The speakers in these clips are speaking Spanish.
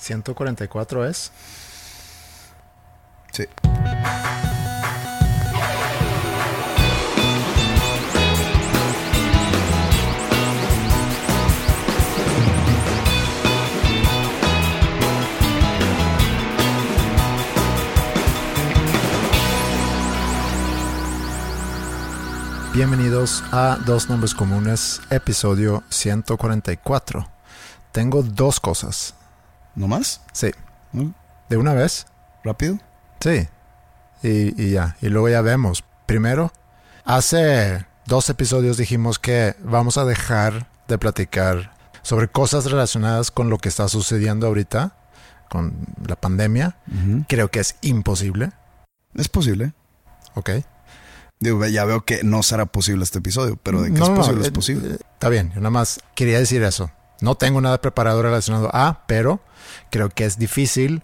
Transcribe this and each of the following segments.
144 es. Sí. Bienvenidos a Dos Nombres Comunes, episodio 144. Tengo dos cosas. ¿No más? Sí. ¿De una vez? ¿Rápido? Sí. Y, y ya. Y luego ya vemos. Primero, hace dos episodios dijimos que vamos a dejar de platicar sobre cosas relacionadas con lo que está sucediendo ahorita, con la pandemia. Creo que es imposible. Es posible. ¿Ok? Digo, ya veo que no será posible este episodio, pero de que No, es no, posible, eh, es posible. eh, Está bien, yo nada más quería decir eso. No tengo nada preparado relacionado a, pero creo que es difícil.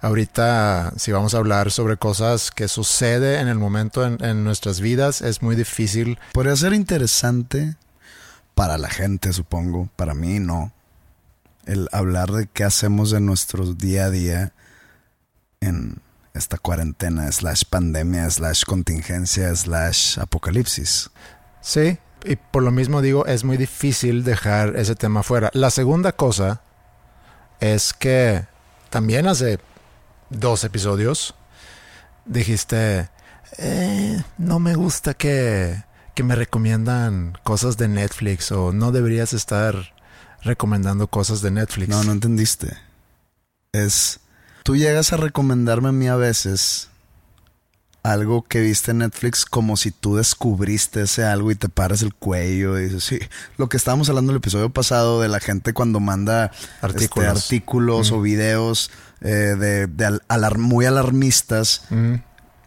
Ahorita, si vamos a hablar sobre cosas que sucede en el momento en, en nuestras vidas, es muy difícil. Podría ser interesante para la gente, supongo. Para mí, no. El hablar de qué hacemos en nuestro día a día en esta cuarentena, slash pandemia, slash contingencia, slash apocalipsis. Sí, y por lo mismo digo, es muy difícil dejar ese tema fuera. La segunda cosa es que también hace dos episodios dijiste, "Eh, no me gusta que, que me recomiendan cosas de Netflix o no deberías estar recomendando cosas de Netflix. No, no entendiste. Es. Tú llegas a recomendarme a mí a veces algo que viste en Netflix como si tú descubriste ese algo y te paras el cuello y dices, sí. Lo que estábamos hablando en el episodio pasado de la gente cuando manda Artículos. este, artículos o videos eh, de, de alar- muy alarmistas Mm,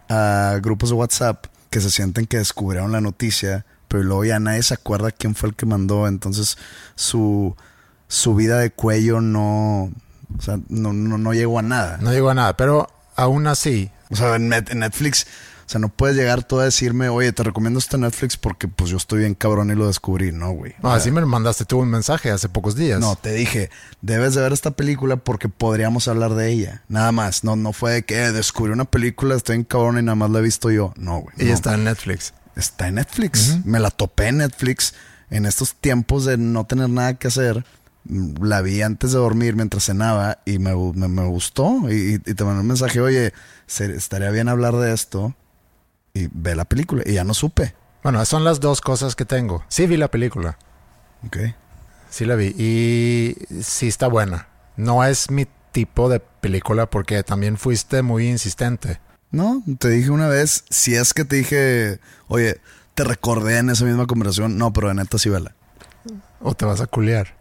a grupos de WhatsApp que se sienten que descubrieron la noticia, pero luego ya nadie se acuerda quién fue el que mandó, entonces su, su vida de cuello no, o sea, no, no, no llegó a nada. no llegó a nada, pero aún así, O sea, en, Net- en Netflix, o sea, no puedes llegar tú a decirme, oye, te recomiendo este Netflix porque pues yo estoy bien cabrón y lo descubrí, no, güey. no, así me mandaste tú un mensaje hace pocos días. No, te dije, debes de ver esta película porque podríamos hablar de ella. Nada más. No, no fue de que eh, descubrí una película, estoy en cabrón y nada más la he visto yo. No, güey. y no. está en Netflix. Está en Netflix. Me la topé en Netflix en estos tiempos de no tener nada que hacer. La vi antes de dormir mientras cenaba y me, me, me gustó. Y, y te mandé un mensaje, oye, estaría bien hablar de esto. Y ve la película. Y ya no supe. Bueno, son las dos cosas que tengo. Sí vi la película. Ok. Sí la vi y sí está buena. No es mi tipo de película porque también fuiste muy insistente. No, te dije una vez, si es que te dije, oye, te recordé en esa misma conversación. No, pero de neta sí vela. O te vas a culiar.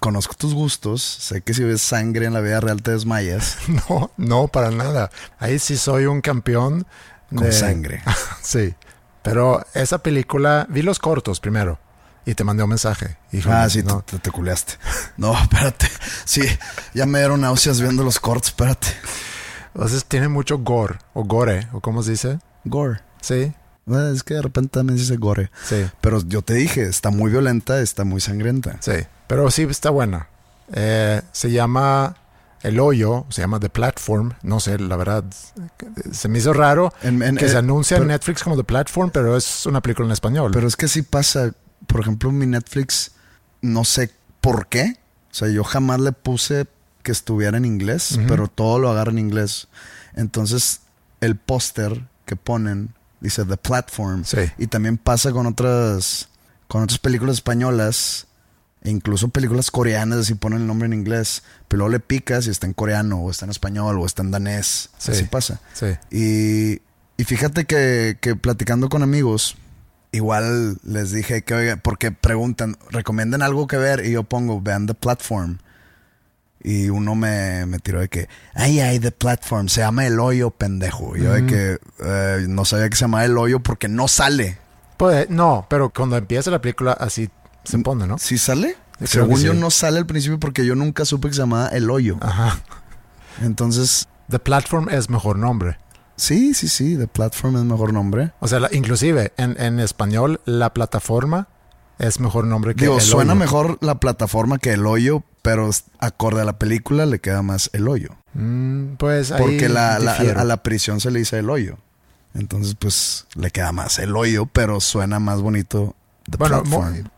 Conozco tus gustos. Sé que si ves sangre en la vida real te desmayas. No, no, para nada. Ahí sí soy un campeón. Con de- sangre. sí. Pero esa película, vi los cortos primero y te mandé un mensaje. Híjole, Ah, sí, no. te, te, te culeaste. No, espérate. Sí, ya me dieron náuseas viendo los cortos, espérate. Entonces tiene mucho gore o gore o cómo se dice. Gore. Sí, Es que de repente también se dice gore. sí, Pero yo te dije, está muy violenta, está muy sangrienta. sí. Pero sí está buena. Eh, se llama El Hoyo, se llama The Platform. No sé, la verdad, se me hizo raro En- en- que eh, se anuncia pero- en Netflix como The Platform, pero es una película en español. Pero es que sí pasa. Por ejemplo, mi Netflix, no sé por qué. O sea, yo jamás le puse que estuviera en inglés, pero todo lo agarra en inglés. Entonces, el póster que ponen dice The Platform. Sí. Y también pasa con otras, con otras películas españolas e incluso películas coreanas, así ponen el nombre en inglés, pero luego le picas y está en coreano, o está en español, o está en danés. Sí. Así pasa. Sí. Y, y fíjate que, que platicando con amigos, igual les dije que, oiga, porque preguntan, recomiendan algo que ver, y yo pongo, vean The Platform. Y uno me, me tiró de que, ay, ay, The Platform, se llama El Hoyo, pendejo. Y yo de que eh, no sabía que se llamaba El Hoyo porque no sale. Pues, no, pero cuando empieza la película así se pone, ¿no? ¿Sí sale? Según yo sí. no sale al principio porque yo nunca supe que se llamaba El Hoyo. Ajá. Entonces, The Platform es mejor nombre. sí, sí, sí, The Platform es mejor nombre. O sea, la- inclusive en, en español, la plataforma es mejor nombre que Digo, el suena hoyo. mejor la plataforma que El Hoyo, pero acorde a la película le queda más El Hoyo. Mm, pues ahí Porque la, la- difiero. a la prisión se le dice El Hoyo. Entonces, pues le queda más El Hoyo, pero suena más bonito Bueno,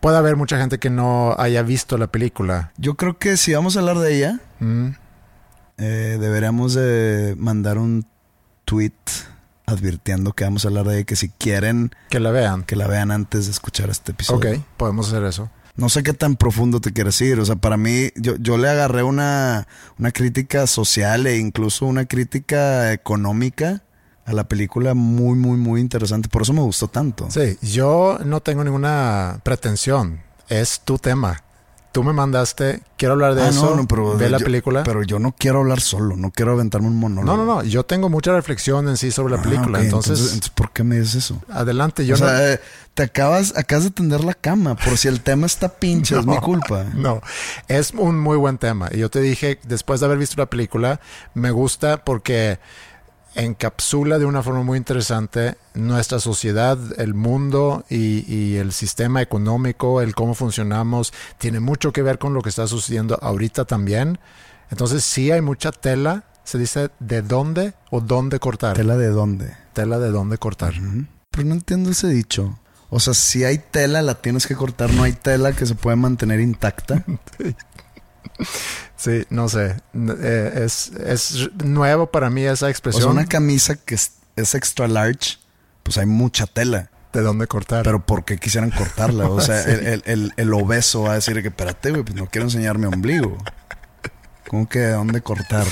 puede haber mucha gente que no haya visto la película. Yo creo que si vamos a hablar de ella, Mm, eh, deberíamos de mandar un tweet advirtiendo que vamos a hablar de ella, que si quieren que la vean. que la vean antes de escuchar este episodio. Ok, podemos hacer eso. No sé qué tan profundo te quieres ir. O sea, para mí, yo, yo le agarré una, una crítica social e incluso una crítica económica a la película muy, muy, muy interesante. Por eso me gustó tanto. Sí, yo no tengo ninguna pretensión. Es tu tema. Tú me mandaste, quiero hablar de Ah, eso. no, no, pero ve la película. Pero yo no quiero hablar solo, no quiero aventarme un monólogo. no, no, no. Yo tengo mucha reflexión en sí sobre la Ah, película. entonces, entonces, ¿por qué me dices eso? adelante. Yo o no. sea, eh, te acabas, acabas de tender la cama. Por si el tema está pinche, es mi culpa. No, es un muy buen tema. Y yo te dije, después de haber visto la película, me gusta porque encapsula de una forma muy interesante nuestra sociedad, el mundo y, y el sistema económico, el cómo funcionamos. Tiene mucho que ver con lo que está sucediendo ahorita también. Entonces sí hay mucha tela. Se dice de dónde o dónde cortar. ¿Tela de dónde? Tela de dónde cortar. Pero no entiendo ese dicho. O sea, si hay tela, la tienes que cortar. No hay tela que se puede mantener intacta. Sí, no sé. Eh, es, es nuevo para mí esa O sea, expresión. una camisa que es, es extra large, pues hay mucha tela. de dónde cortar. Pero ¿por qué quisieran cortarla? O sea, Sí. el, el- el- el obeso va a decir que, espérate, güey, pues no quiero enseñar mi ombligo. ¿Cómo que de dónde cortar?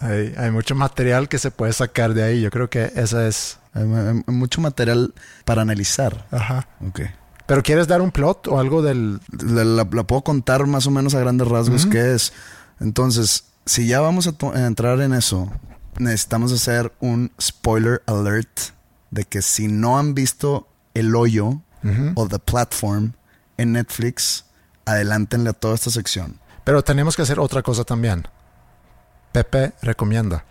hay, hay mucho material que se puede sacar de ahí. Yo creo que esa es. Hay, hay- hay mucho material para analizar. Ajá. Ok. Pero ¿quieres dar un plot o algo del. La, la- la puedo contar más o menos a grandes rasgos qué es. Entonces, si ya vamos a entrar en eso, necesitamos hacer un spoiler alert de que si no han visto El Hoyo o The Platform en Netflix, adelántenle a toda esta sección. Pero tenemos que hacer otra cosa también. Pepe recomienda.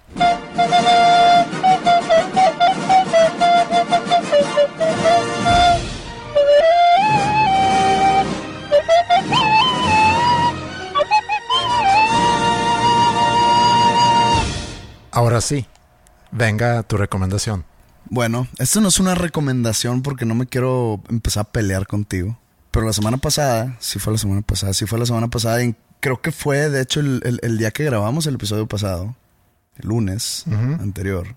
Ahora sí, venga tu recomendación. Bueno, esto no es una recomendación porque no me quiero empezar a pelear contigo. Pero la semana pasada, sí fue la semana pasada, sí fue la semana pasada. Y creo que fue, de hecho, el, el- el día que grabamos el episodio pasado, el lunes anterior.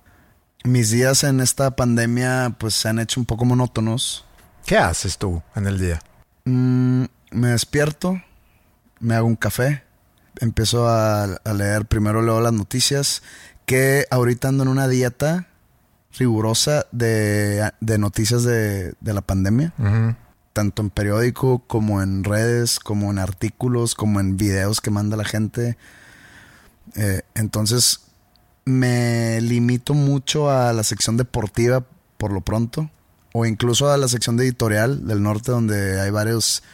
Mis días en esta pandemia, pues se han hecho un poco monótonos. ¿Qué haces tú en el día? Mm, me despierto, me hago un café, empiezo a, a leer, primero leo las noticias, que ahorita ando en una dieta rigurosa de, de noticias de, de la pandemia, tanto en periódico como en redes, como en artículos, como en videos que manda la gente. Eh, entonces me limito mucho a la sección deportiva por lo pronto, o incluso a la sección de editorial del norte donde hay varios,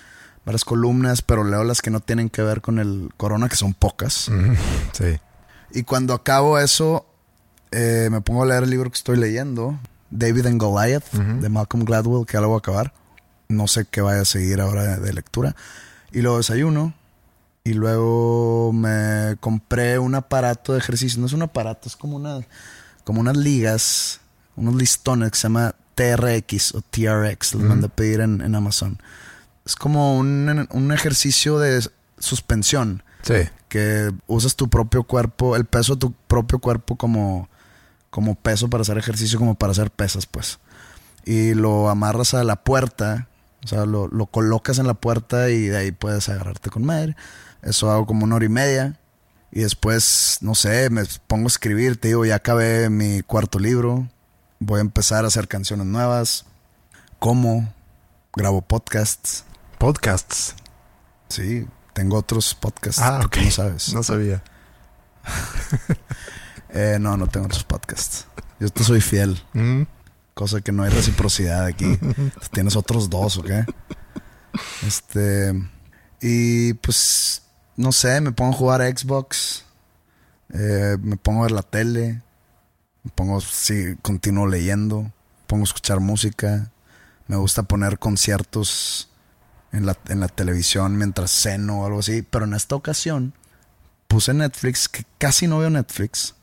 varias columnas, pero leo las que no tienen que ver con el corona, que son pocas. Sí. Y cuando acabo eso, eh, me pongo a leer el libro que estoy leyendo, David and Goliath, de Malcolm Gladwell, que ya lo voy a acabar. No sé qué vaya a seguir ahora de, de lectura. Y luego desayuno. Y luego me compré un aparato de ejercicio. No es un aparato, es como, una, como unas ligas, unos listones que se llama TRX o TRX. Los mandé a pedir en, en Amazon. Es como un, un ejercicio de suspensión. Sí. Que usas tu propio cuerpo, el peso de tu propio cuerpo como, como peso para hacer ejercicio, como para hacer pesas, pues. Y lo amarras a la puerta, o sea, lo, lo colocas en la puerta y de ahí puedes agarrarte con madre. Eso hago como una hora y media. Y después, no sé, me pongo a escribir, te digo, ya acabé mi cuarto libro, voy a empezar a hacer canciones nuevas, como, grabo podcasts, Podcasts. sí, tengo otros podcasts Ah, que ok. tú no sabes. No sabía. Eh, no, no tengo otros podcasts. Yo te soy fiel, Mm. cosa que no hay reciprocidad aquí. Tienes otros dos, ¿ok? Este, y pues, no sé, me pongo a jugar a Xbox, eh, me pongo a ver la tele, me pongo, sí, continúo leyendo, me pongo a escuchar música, me gusta poner conciertos en la, en la televisión mientras ceno o algo así, pero en esta ocasión puse Netflix, que casi no veo Netflix,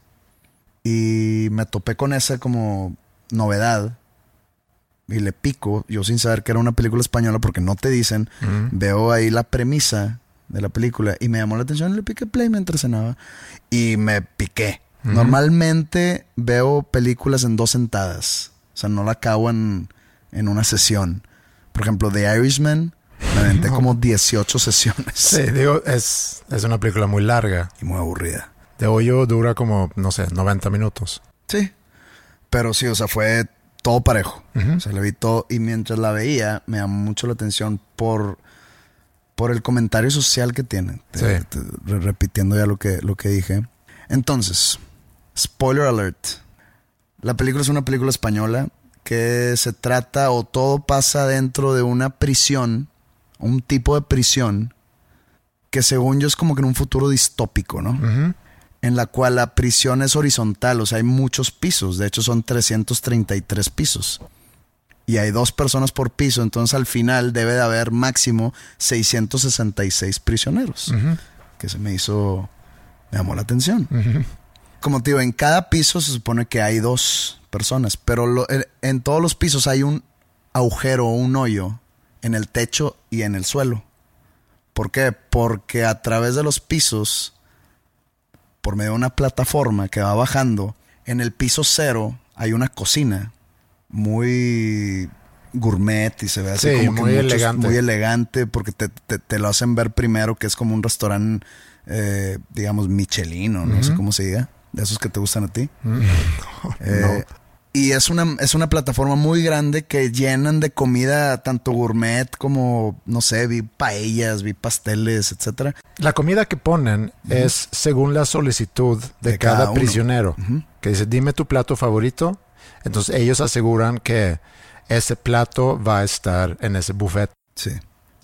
y me topé con esa como novedad y le pico, yo sin saber que era una película española porque no te dicen, veo ahí la premisa de la película y me llamó la atención le piqué play mientras cenaba y me piqué. Normalmente veo películas en dos sentadas, o sea, no la acabo en, en una sesión. Por ejemplo, The Irishman, me aventé como 18 sesiones Sí, digo, es, es una película muy larga. y muy aburrida. De hoyo dura como, no sé, 90 minutos. Sí. Pero sí, o sea, fue todo parejo. O sea, le vi todo. Y mientras la veía, me llamó mucho la atención por, por el comentario social que tiene. Te- Sí. te- re- repitiendo ya lo que, lo que dije. Entonces, spoiler alert. La película es una película española que se trata o todo pasa dentro de una prisión, un tipo de prisión que según yo es como que en un futuro distópico, ¿no? En la cual la prisión es horizontal, o sea, hay muchos pisos, de hecho son 333 pisos. Y hay dos personas por piso, entonces al final debe de haber máximo 666 prisioneros, que se me hizo, me llamó la atención. Como te digo, en cada piso se supone que hay dos personas, pero lo- en todos los pisos hay un agujero o un hoyo en el techo y en el suelo. ¿Por qué? Porque a través de los pisos, por medio de una plataforma que va bajando, en el piso cero hay una cocina muy gourmet y se ve así Sí, como que muy muchos- elegante. muy elegante porque te, te- te lo hacen ver primero que es como un restaurante, eh, digamos, Michelin, no sé cómo se diga, de esos que te gustan a ti. Eh, Y es una, es una plataforma muy grande que llenan de comida tanto gourmet como, no sé, vi paellas, vi pasteles, etcétera. La comida que ponen es según la solicitud de, De cada, prisionero. Que dice, dime tu plato favorito. Entonces ellos aseguran que ese plato va a estar en ese buffet. Sí.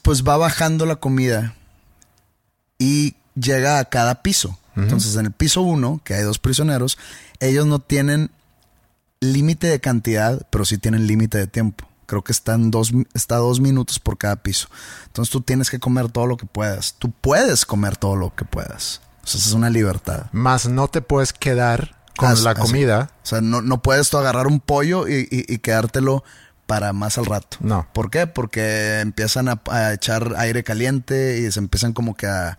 Pues va bajando la comida y llega a cada piso. Entonces, en el piso uno, que hay dos prisioneros, ellos no tienen límite de cantidad, pero sí tienen límite de tiempo. Creo que están dos, está dos minutos por cada piso. Entonces tú tienes que comer todo lo que puedas. Tú puedes comer todo lo que puedas. O sea, esa es una libertad. Más no te puedes quedar con la comida. O sea, no, no puedes tú agarrar un pollo y, y- y quedártelo para más al rato. No. ¿Por qué? Porque empiezan a, a echar aire caliente y se empiezan como que a, a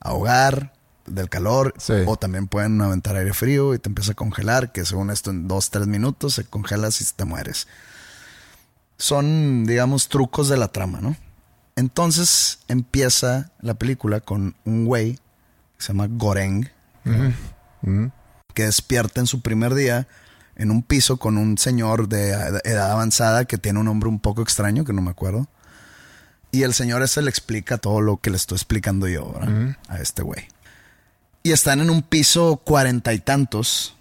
ahogar del calor. Sí. O también pueden aventar aire frío y te empieza a congelar, que según esto en dos, tres minutos se congelas y te mueres. Son, digamos, trucos de la trama, ¿no? Entonces empieza la película con un güey que se llama Goreng, que despierta en su primer día en un piso con un señor de ed- edad avanzada que tiene un nombre un poco extraño, que no me acuerdo. Y el señor ese le explica todo lo que le estoy explicando yo ¿verdad? a este güey. Y están en un piso cuarenta y tantos.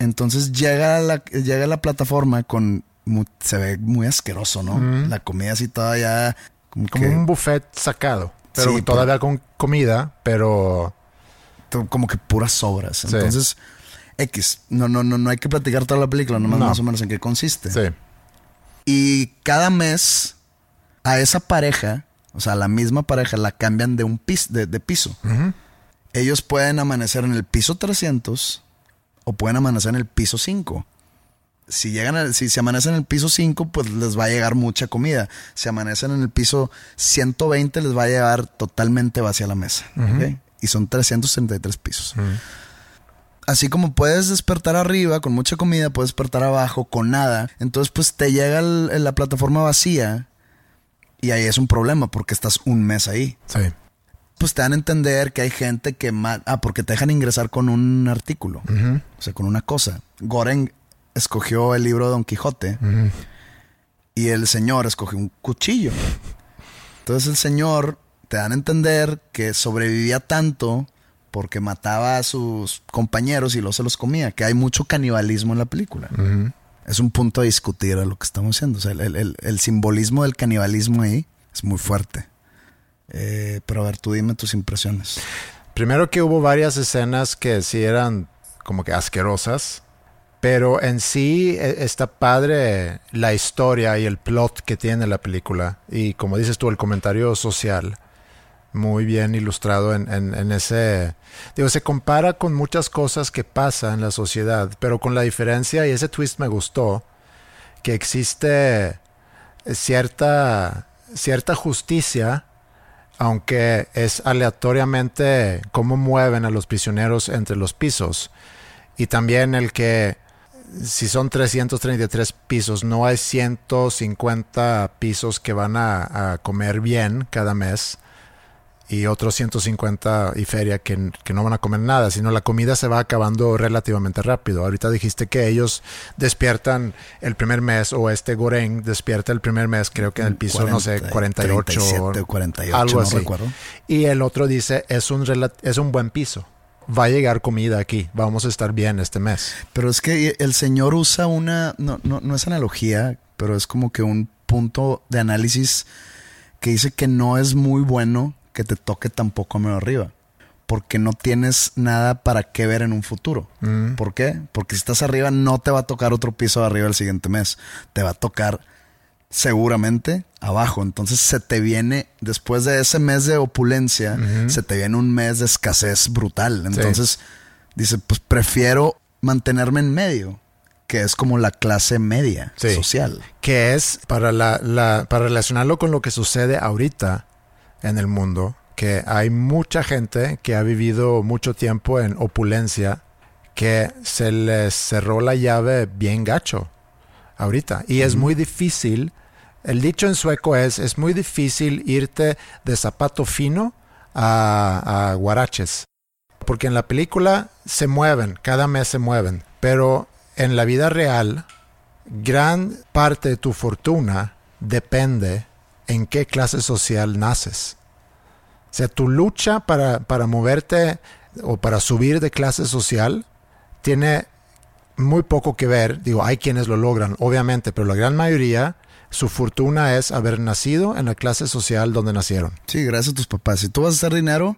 Entonces llega a la, llega la plataforma con... se ve muy asqueroso, ¿no? La comida así todavía... Como, Como que, un buffet sacado. Pero Sí, todavía con comida, pero... como que puras sobras. Sí. Entonces, X. No, no, no, no hay que platicar toda la película, nomás No. más o menos en qué consiste. Sí. Y cada mes a esa pareja, o sea, a la misma pareja, la cambian de un piso, de, de piso. Ellos pueden amanecer en el piso 300 o pueden amanecer en el piso 5. si llegan a- si se amanecen en el piso 5, pues les va a llegar mucha comida. Si amanecen en el piso 120, les va a llegar totalmente vacía la mesa. Y son 333 pisos. Así como puedes despertar arriba con mucha comida, puedes despertar abajo con nada. Entonces, pues te llega el- la plataforma vacía y ahí es un problema porque estás un mes ahí. Sí. Pues te dan a entender que hay gente que... ma- Ah, porque te dejan ingresar con un artículo. O sea, con una cosa. Goren escogió el libro de Don Quijote y el señor escogió un cuchillo. Entonces el señor te dan a entender que sobrevivía tanto porque mataba a sus compañeros y luego se los comía, que hay mucho canibalismo en la película. Es un punto a discutir a lo que estamos haciendo. O sea, el- el simbolismo del canibalismo ahí es muy fuerte. Eh, pero a ver, tú dime tus impresiones. Primero que hubo varias escenas que sí eran como que asquerosas, pero en sí eh, está padre la historia y el plot que tiene la película. Y como dices tú, el comentario social, muy bien ilustrado en, en- ese... Digo, se compara con muchas cosas que pasan en la sociedad, pero con la diferencia, y ese twist me gustó, que existe cierta, cierta justicia aunque es aleatoriamente cómo mueven a los prisioneros entre los pisos. Y también el que si son 333 pisos, no hay 150 pisos que van a, a comer bien cada mes y otros 150 y feria que, que no van a comer nada, sino la comida se va acabando relativamente rápido. Ahorita dijiste que ellos despiertan el primer mes o este Goreng despierta el primer mes, creo que en el piso, no sé, 40, 48 37 o 48, algo no así. recuerdo. Y el otro dice, es un, es un buen piso. Va a llegar comida aquí, vamos a estar bien este mes. Pero es que el señor usa una, no, no, no es analogía, pero es como que un punto de análisis que dice que no es muy bueno que te toque tampoco medio arriba. Porque no tienes nada para qué ver en un futuro. ¿Por qué? Porque si estás arriba no te va a tocar otro piso de arriba el siguiente mes. Te va a tocar seguramente abajo. Entonces se te viene, después de ese mes de opulencia, se te viene un mes de escasez brutal. Entonces dice, pues prefiero mantenerme en medio, que es como la clase media Sí. social. que es para, la, la- para relacionarlo con lo que sucede ahorita en el mundo, que hay mucha gente que ha vivido mucho tiempo en opulencia, que se les cerró la llave bien gacho ahorita. Y es muy difícil, el dicho en sueco es, es muy difícil irte de zapato fino a, a guaraches. Porque en la película se mueven, cada mes se mueven, pero en la vida real gran parte de tu fortuna depende en qué clase social naces. O sea, tu lucha para, para moverte o para subir de clase social tiene muy poco que ver. Digo, hay quienes lo logran, obviamente, pero la gran mayoría, su fortuna es haber nacido en la clase social donde nacieron. Sí, gracias a tus papás. Si tú vas a hacer dinero,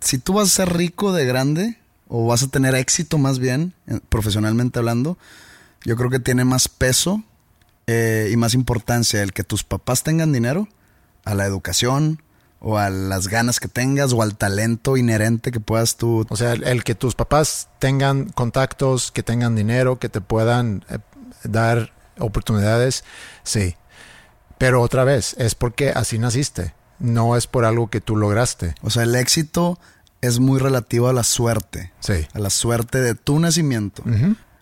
si tú vas a ser rico de grande, o vas a tener éxito más bien, eh, profesionalmente hablando, yo creo que tiene más peso eh, y más importancia el que tus papás tengan dinero a la educación o a las ganas que tengas o al talento inherente que puedas tú. O sea, el, el que tus papás tengan contactos, que tengan dinero, que te puedan eh, dar oportunidades, sí. Pero otra vez, es porque así naciste, no es por algo que tú lograste. O sea, el éxito es muy relativo a la suerte, Sí. a la suerte de tu nacimiento.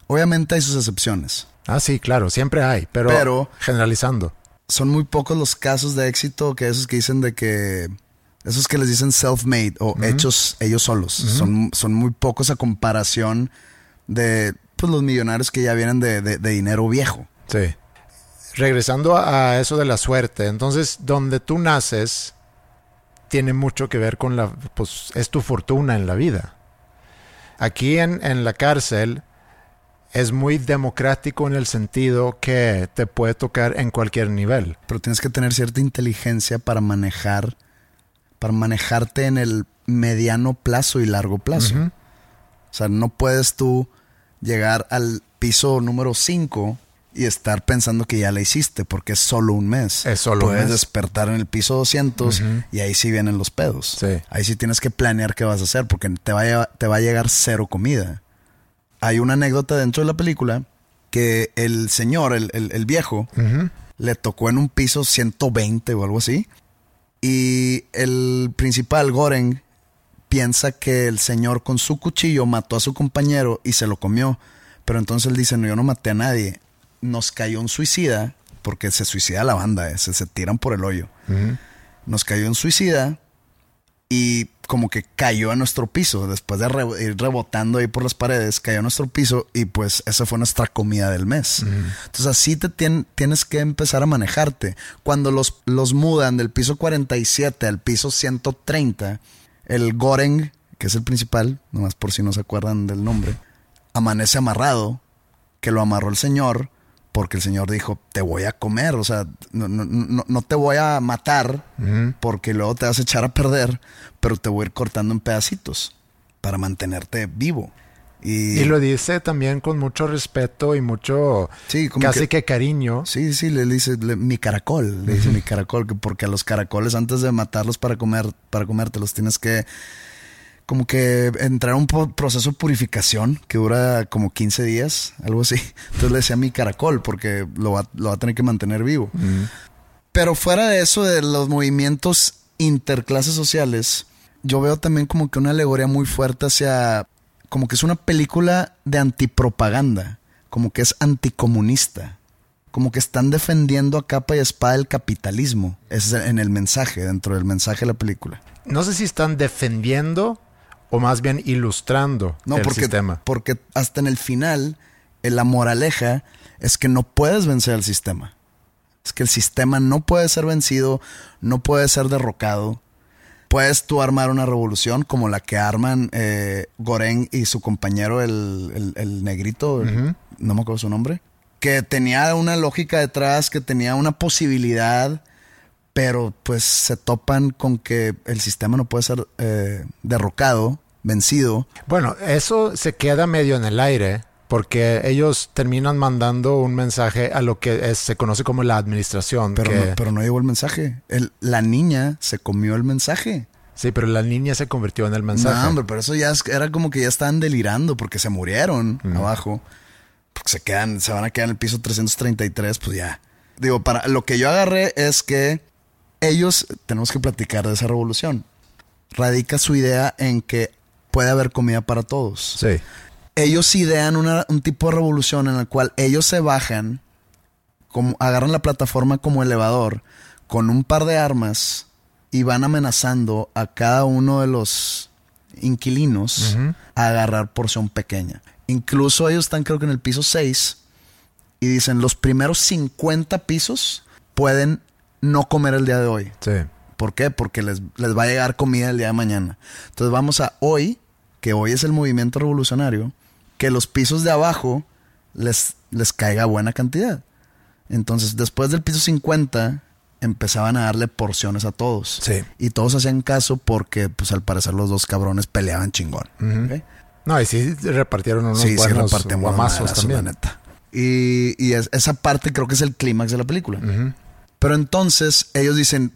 Obviamente hay sus excepciones. Ah, sí, claro, siempre hay, pero, Pero- generalizando. son muy pocos los casos de éxito que esos que dicen de que esos que les dicen self-made o hechos ellos solos son, son muy pocos a comparación de pues, los millonarios que ya vienen de, de- de dinero viejo. Sí. Regresando a, a eso de la suerte, entonces donde tú naces tiene mucho que ver con la, pues es tu fortuna en la vida. Aquí en, en la cárcel es muy democrático en el sentido que te puede tocar en cualquier nivel. Pero tienes que tener cierta inteligencia para manejar, para manejarte en el mediano plazo y largo plazo. O sea, no puedes tú llegar al piso número 5 y estar pensando que ya la hiciste porque es solo un mes. Es solo un Puedes mes. despertar en el piso 200 y ahí sí vienen los pedos. Sí. Ahí sí tienes que planear qué vas a hacer porque te va a, te va a llegar cero comida. Hay una anécdota dentro de la película que el señor, el, el- el viejo, le tocó en un piso 120 o algo así. Y el principal, Goren, piensa que el señor con su cuchillo mató a su compañero y se lo comió. Pero entonces él dice, no, yo no maté a nadie. Nos cayó un suicida, porque se suicida la banda, eh, se, se tiran por el hoyo. Nos cayó un suicida y como que cayó a nuestro piso. Después de re- ir rebotando ahí por las paredes, cayó a nuestro piso y pues esa fue nuestra comida del mes. Entonces así te tien- tienes que empezar a manejarte. Cuando los, los mudan del piso 47 al piso 130, el Goreng, que es el principal, nomás por si no se acuerdan del nombre, amanece amarrado, que lo amarró el señor, porque el señor dijo, te voy a comer, o sea, no, no- no- no te voy a matar, porque luego te vas a echar a perder, pero te voy a ir cortando en pedacitos para mantenerte vivo. Y, Y lo dice también con mucho respeto y mucho, Sí, como casi que- que, cariño. Sí, sí, le dice le- mi caracol, le dice mi caracol, que porque a los caracoles antes de matarlos para comer, para comértelos tienes que como que entrar a un proceso de purificación que dura como 15 días, algo así. Entonces le decía mi caracol porque lo va, lo va a tener que mantener vivo. Pero fuera de eso, de los movimientos interclases sociales, yo veo también como que una alegoría muy fuerte hacia, como que es una película de antipropaganda, como que es anticomunista, como que están defendiendo a capa y espada el capitalismo. Es en el mensaje, dentro del mensaje de la película. No sé si están defendiendo o más bien ilustrando No, el porque, sistema. porque hasta en el final, la moraleja es que no puedes vencer al sistema. Es que el sistema no puede ser vencido, no puede ser derrocado. Puedes tú armar una revolución como la que arman eh, Goren y su compañero, el, el- el negrito, no me acuerdo su nombre, que tenía una lógica detrás, que tenía una posibilidad, pero pues se topan con que el sistema no puede ser eh, derrocado, vencido. Bueno, eso se queda medio en el aire porque ellos terminan mandando un mensaje a lo que es- se conoce como la administración. Pero, que- no, pero no llegó el mensaje. El- la niña se comió el mensaje. Sí, pero la niña se convirtió en el mensaje. No, hombre, pero eso ya es- era como que ya estaban delirando porque se murieron abajo. Porque se quedan, se van a quedar en el piso 333, pues ya. Digo, para lo que yo agarré es que ellos, tenemos que platicar de esa revolución. Radica su idea en que puede haber comida para todos. Sí. ellos idean una- un tipo de revolución en la cual ellos se bajan, como, agarran la plataforma como elevador con un par de armas y van amenazando a cada uno de los inquilinos a agarrar porción pequeña. Incluso ellos están creo que en el piso 6 y dicen los primeros 50 pisos pueden no comer el día de hoy. Sí. ¿Por qué? Porque les, les va a llegar comida el día de mañana. Entonces vamos a hoy, que hoy es el movimiento revolucionario, que los pisos de abajo les, les caiga buena cantidad. Entonces, después del piso 50, empezaban a darle porciones a todos. Sí. Y todos hacían caso porque, pues al parecer, los dos cabrones peleaban chingón. No, y sí repartieron unos Sí, sí, buenos repartían buenos guamazos también. la neta. Y, y es- esa parte creo que es el clímax de la película. Pero entonces ellos dicen,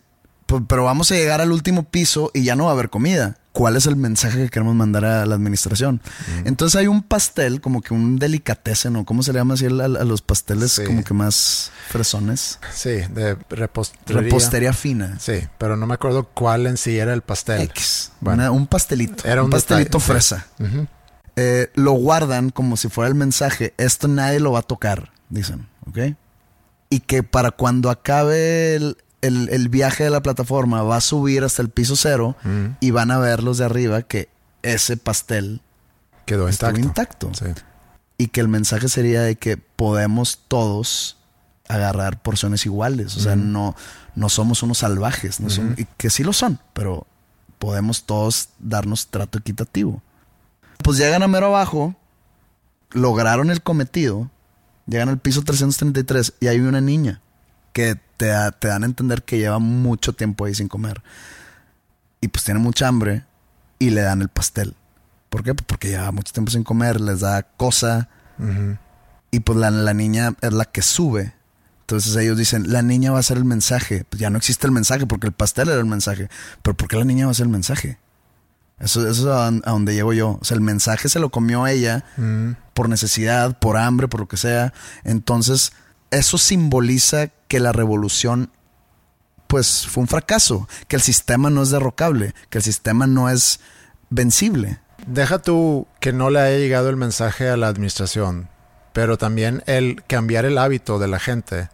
"P- pero vamos a llegar al último piso y ya no va a haber comida. ¿Cuál es el mensaje que queremos mandar a la administración? Entonces hay un pastel, como que un delicatessen, ¿no? ¿Cómo se le llama así a, a los pasteles Sí. como que más fresones? Sí, de repostería. Repostería fina. Sí, pero no me acuerdo cuál en sí era el pastel. X. Bueno. Una- un pastelito. Era un pastelito detalle, sí. fresa. Eh, lo guardan como si fuera el mensaje. Esto nadie lo va a tocar, dicen. ¿Ok? Y que para cuando acabe el, el- el viaje de la plataforma va a subir hasta el piso cero y van a ver los de arriba que ese pastel Quedó intacto. intacto. Sí. Y que el mensaje sería de que podemos todos agarrar porciones iguales. O sea, no, no somos unos salvajes. No son- y que sí lo son, pero podemos todos darnos trato equitativo. Pues llegan a mero abajo, lograron el cometido, llegan al piso 333 y hay una niña que te, da- te dan a entender que lleva mucho tiempo ahí sin comer. Y pues tiene mucha hambre y le dan el pastel. ¿Por qué? Pues porque lleva mucho tiempo sin comer, les da cosa. Y pues la, la niña es la que sube. Entonces ellos dicen, la niña va a ser el mensaje. Pues ya no existe el mensaje porque el pastel era el mensaje. Pero ¿por qué la niña va a ser el mensaje? Eso, eso es a, a donde llego yo. O sea, el mensaje se lo comió ella por necesidad, por hambre, por lo que sea. Entonces, eso simboliza que la revolución pues fue un fracaso, que el sistema no es derrocable, que el sistema no es vencible. Deja tú que no le haya llegado el mensaje a la administración, pero también el cambiar el hábito de la gente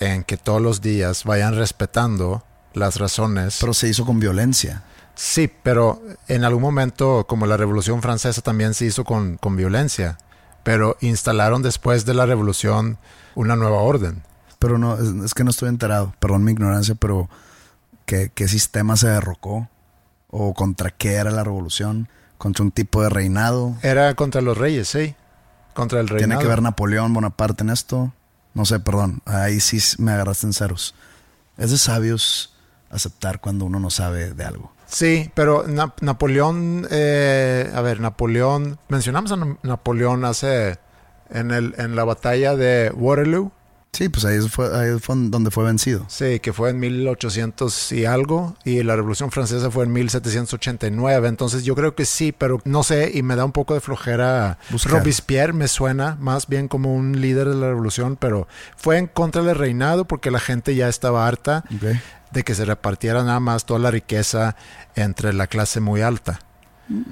en que todos los días vayan respetando las razones. Pero se hizo con violencia. Sí, pero en algún momento, como la Revolución Francesa también se hizo con, con violencia, pero instalaron después de la Revolución una nueva orden. Pero no, es, que no estoy enterado, perdón mi ignorancia, pero ¿qué, ¿qué sistema se derrocó? ¿O contra qué era la revolución? ¿Contra un tipo de reinado? Era contra los reyes, sí. Contra el reinado. ¿Tiene que ver Napoleón Bonaparte en esto? No sé, perdón. Ahí sí me agarraste en ceros. Es de sabios aceptar cuando uno no sabe de algo. Sí, pero Napoleón, eh, a ver, Napoleón, mencionamos a Napoleón hace, en, el, en la batalla de Waterloo, Sí, pues ahí fue, ahí fue donde fue vencido. Sí, que fue en 1800 y algo, y la Revolución Francesa fue en 1789, entonces yo creo que sí, pero no sé, y me da un poco de flojera. Robespierre me suena más bien como un líder de la revolución, pero fue en contra del reinado porque la gente ya estaba harta de que se repartiera nada más toda la riqueza entre la clase muy alta.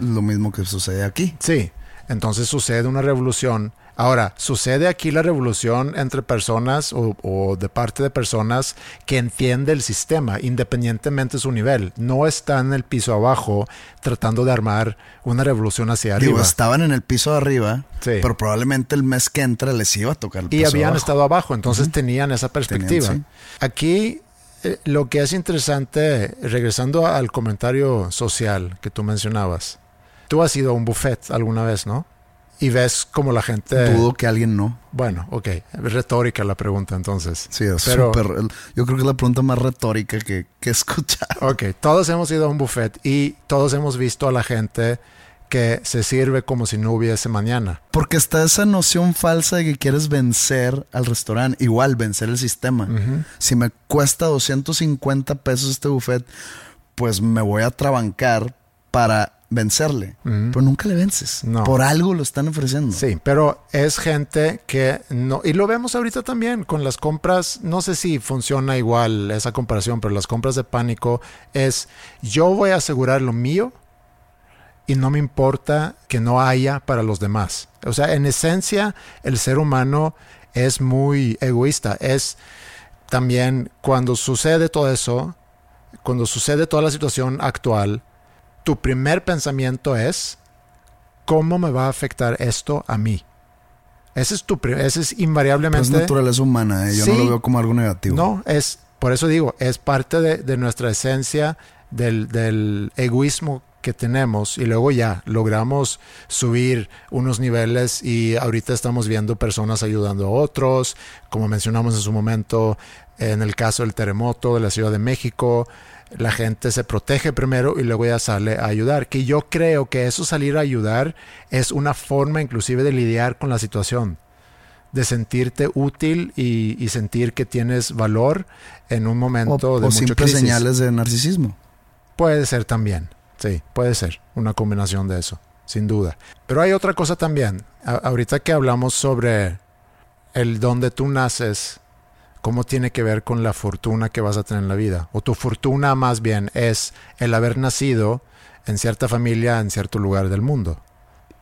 Lo mismo que sucede aquí. Sí, entonces sucede una revolución Ahora, sucede aquí la revolución entre personas o, de parte de personas que entiende el sistema, independientemente de su nivel. No están en el piso abajo tratando de armar una revolución hacia arriba. Digo, estaban en el piso de arriba, pero probablemente el mes que entra les iba a tocar el piso Y habían estado abajo, entonces tenían esa perspectiva. Aquí eh, lo que es interesante, regresando al comentario social que tú mencionabas, tú has ido a un buffet alguna vez, ¿no? Y ves como la gente... Dudo que alguien no. Bueno, ok. Retórica la pregunta entonces. Sí, es súper... Yo creo que es la pregunta más retórica que, que he escuchado. Ok, todos hemos ido a un buffet y todos hemos visto a la gente que se sirve como si no hubiese mañana. Porque está esa noción falsa de que quieres vencer al restaurante, igual vencer el sistema. Si me cuesta 250 pesos este buffet, pues me voy a trabancar para vencerle, pero nunca le vences. Por algo lo están ofreciendo. Sí, pero es gente que no, y lo vemos ahorita también con las compras, no sé si funciona igual esa comparación, pero las compras de pánico es yo voy a asegurar lo mío y no me importa que no haya para los demás. O sea, en esencia, el ser humano es muy egoísta. Es también cuando sucede todo eso, cuando sucede toda la situación actual, tu primer pensamiento es, ¿cómo me va a afectar esto a mí? Ese es tu ese es invariablemente. es naturaleza humana, ¿eh? yo no lo veo como algo negativo. No, es, por eso digo, es parte de, nuestra esencia del, del, egoísmo que tenemos y luego ya logramos subir unos niveles y ahorita estamos viendo personas ayudando a otros, como mencionamos en su momento en el caso del terremoto de la Ciudad de México, la gente se protege primero y luego ya sale a ayudar. Que yo creo que eso salir a ayudar es una forma inclusive de lidiar con la situación, de sentirte útil y, sentir que tienes valor en un momento de o simples señales de narcisismo. Puede ser también, sí, puede ser una combinación de eso, sin duda. Pero hay otra cosa también. ahorita que hablamos sobre el donde tú naces cómo tiene que ver con la fortuna que vas a tener en la vida. O tu fortuna más bien es el haber nacido en cierta familia, en cierto lugar del mundo.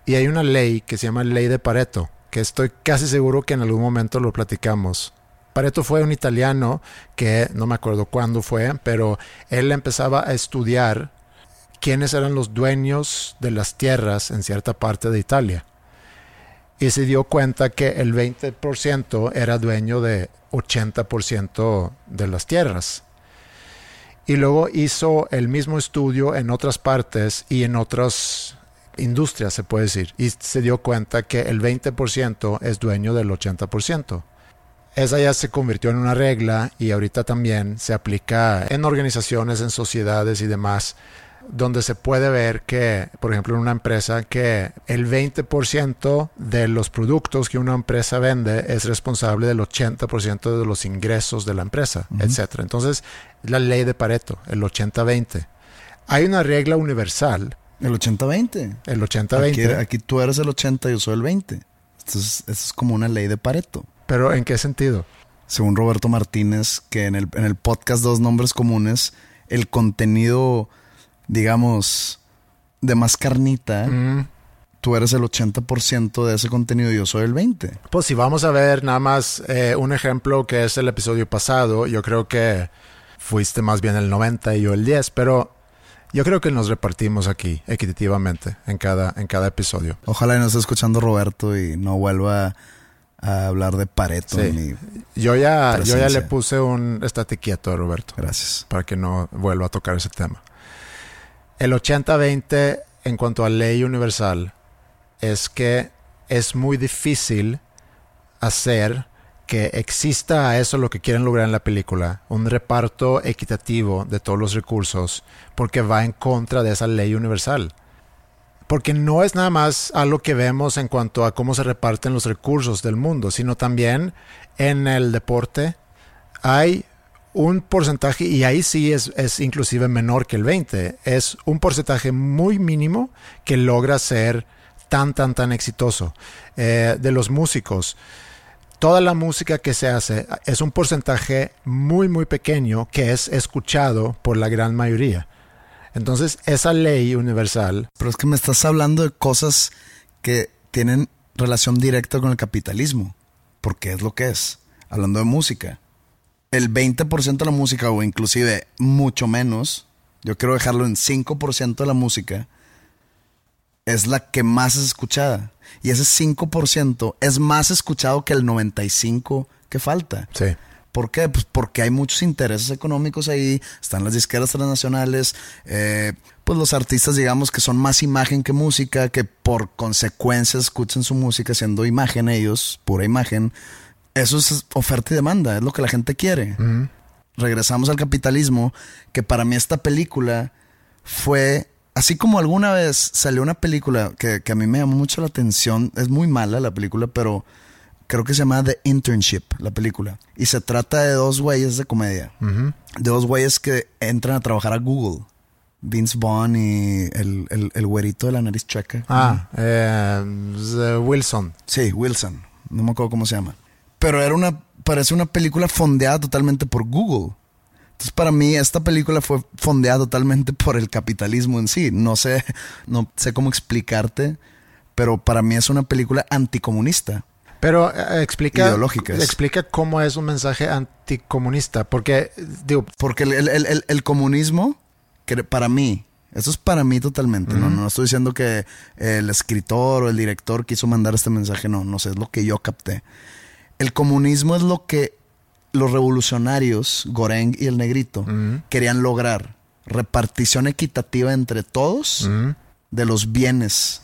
Y hay una ley que se llama ley de Pareto, que estoy casi seguro que en algún momento lo platicamos. Pareto fue un italiano que no me acuerdo cuándo fue, pero él empezaba a estudiar quiénes eran los dueños de las tierras en cierta parte de Italia. Y se dio cuenta que el 20% era dueño de 80% de las tierras. Y luego hizo el mismo estudio en otras partes y en otras industrias, se puede decir. Y se dio cuenta que el 20% es dueño del 80%. Esa ya se convirtió en una regla y ahorita también se aplica en organizaciones, en sociedades y demás donde se puede ver que, por ejemplo, en una empresa, que el 20% de los productos que una empresa vende es responsable del 80% de los ingresos de la empresa, etc. Entonces, la ley de Pareto, el 80-20. Hay una regla universal. El 80-20. El 80-20. Aquí, tú eres el 80 y yo soy el 20. Entonces, eso es como una ley de Pareto. ¿Pero en qué sentido? Según Roberto Martínez, que en el, en el podcast Dos Nombres Comunes, el contenido, digamos, de más carnita, Mm, tú eres el 80% de ese contenido y yo soy el 20%. Pues si vamos a ver nada más eh, un ejemplo que es el episodio pasado, yo creo que fuiste más bien el 90 y yo el 10, pero yo creo que nos repartimos aquí equitativamente en cada, en cada episodio. Ojalá y nos esté escuchando Roberto y no vuelva a hablar de Pareto. Sí. ni- Yo ya, yo ya le puse un estate quieto a Roberto. Gracias. para que no vuelva a tocar ese tema. El 80-20 en cuanto a ley universal es que es muy difícil hacer que exista a eso lo que quieren lograr en la película, un reparto equitativo de todos los recursos, porque va en contra de esa ley universal. Porque no es nada más algo que vemos en cuanto a cómo se reparten los recursos del mundo, sino también en el deporte hay un porcentaje, y ahí sí es, es inclusive menor que el 20, es un porcentaje muy mínimo que logra ser tan, tan, tan exitoso. Eh, de los músicos, toda la música que se hace es un porcentaje muy, muy pequeño que es escuchado por la gran mayoría. Entonces, esa ley universal, Pero es que me estás hablando de cosas que tienen relación directa con el capitalismo. Porque es lo que es. Hablando de música. El 20% de la música, o inclusive mucho menos, yo quiero dejarlo en 5% de la música, es la que más es escuchada. Y ese 5% es más escuchado que el 95% que falta. sí. ¿Por qué? Pues porque hay muchos intereses económicos ahí, están las disqueras transnacionales, eh, pues los artistas digamos que son más imagen que música, que por consecuencia escuchan su música siendo imagen ellos, pura imagen. Eso es oferta y demanda, es lo que la gente quiere. Regresamos al capitalismo, que para mí esta película fue, así como alguna vez salió una película que, que a mí me llamó mucho la atención, es muy mala la película, pero creo que se llama The Internship, la película. Y se trata de dos güeyes de comedia. De dos güeyes que entran a trabajar a Google. Vince Vaughn y el, el, el güerito de la nariz chueca. Ah, eh, eh, Wilson. Sí, Wilson. No me acuerdo cómo se llama. Pero era una, parece una película fondeada totalmente por Google. Entonces, para mí, esta película fue fondeada totalmente por el capitalismo en sí. No sé, no sé cómo explicarte, pero para mí es una película anticomunista. Pero eh, explica, explica cómo es un mensaje anticomunista, porque digo, Porque el, el- el- el- comunismo, que para mí, eso es para mí totalmente, ¿no? No estoy diciendo que el escritor o el director quiso mandar este mensaje, no, no sé, es lo que yo capté. El comunismo es lo que los revolucionarios, Goreng y el Negrito, querían lograr. Repartición equitativa entre todos de los bienes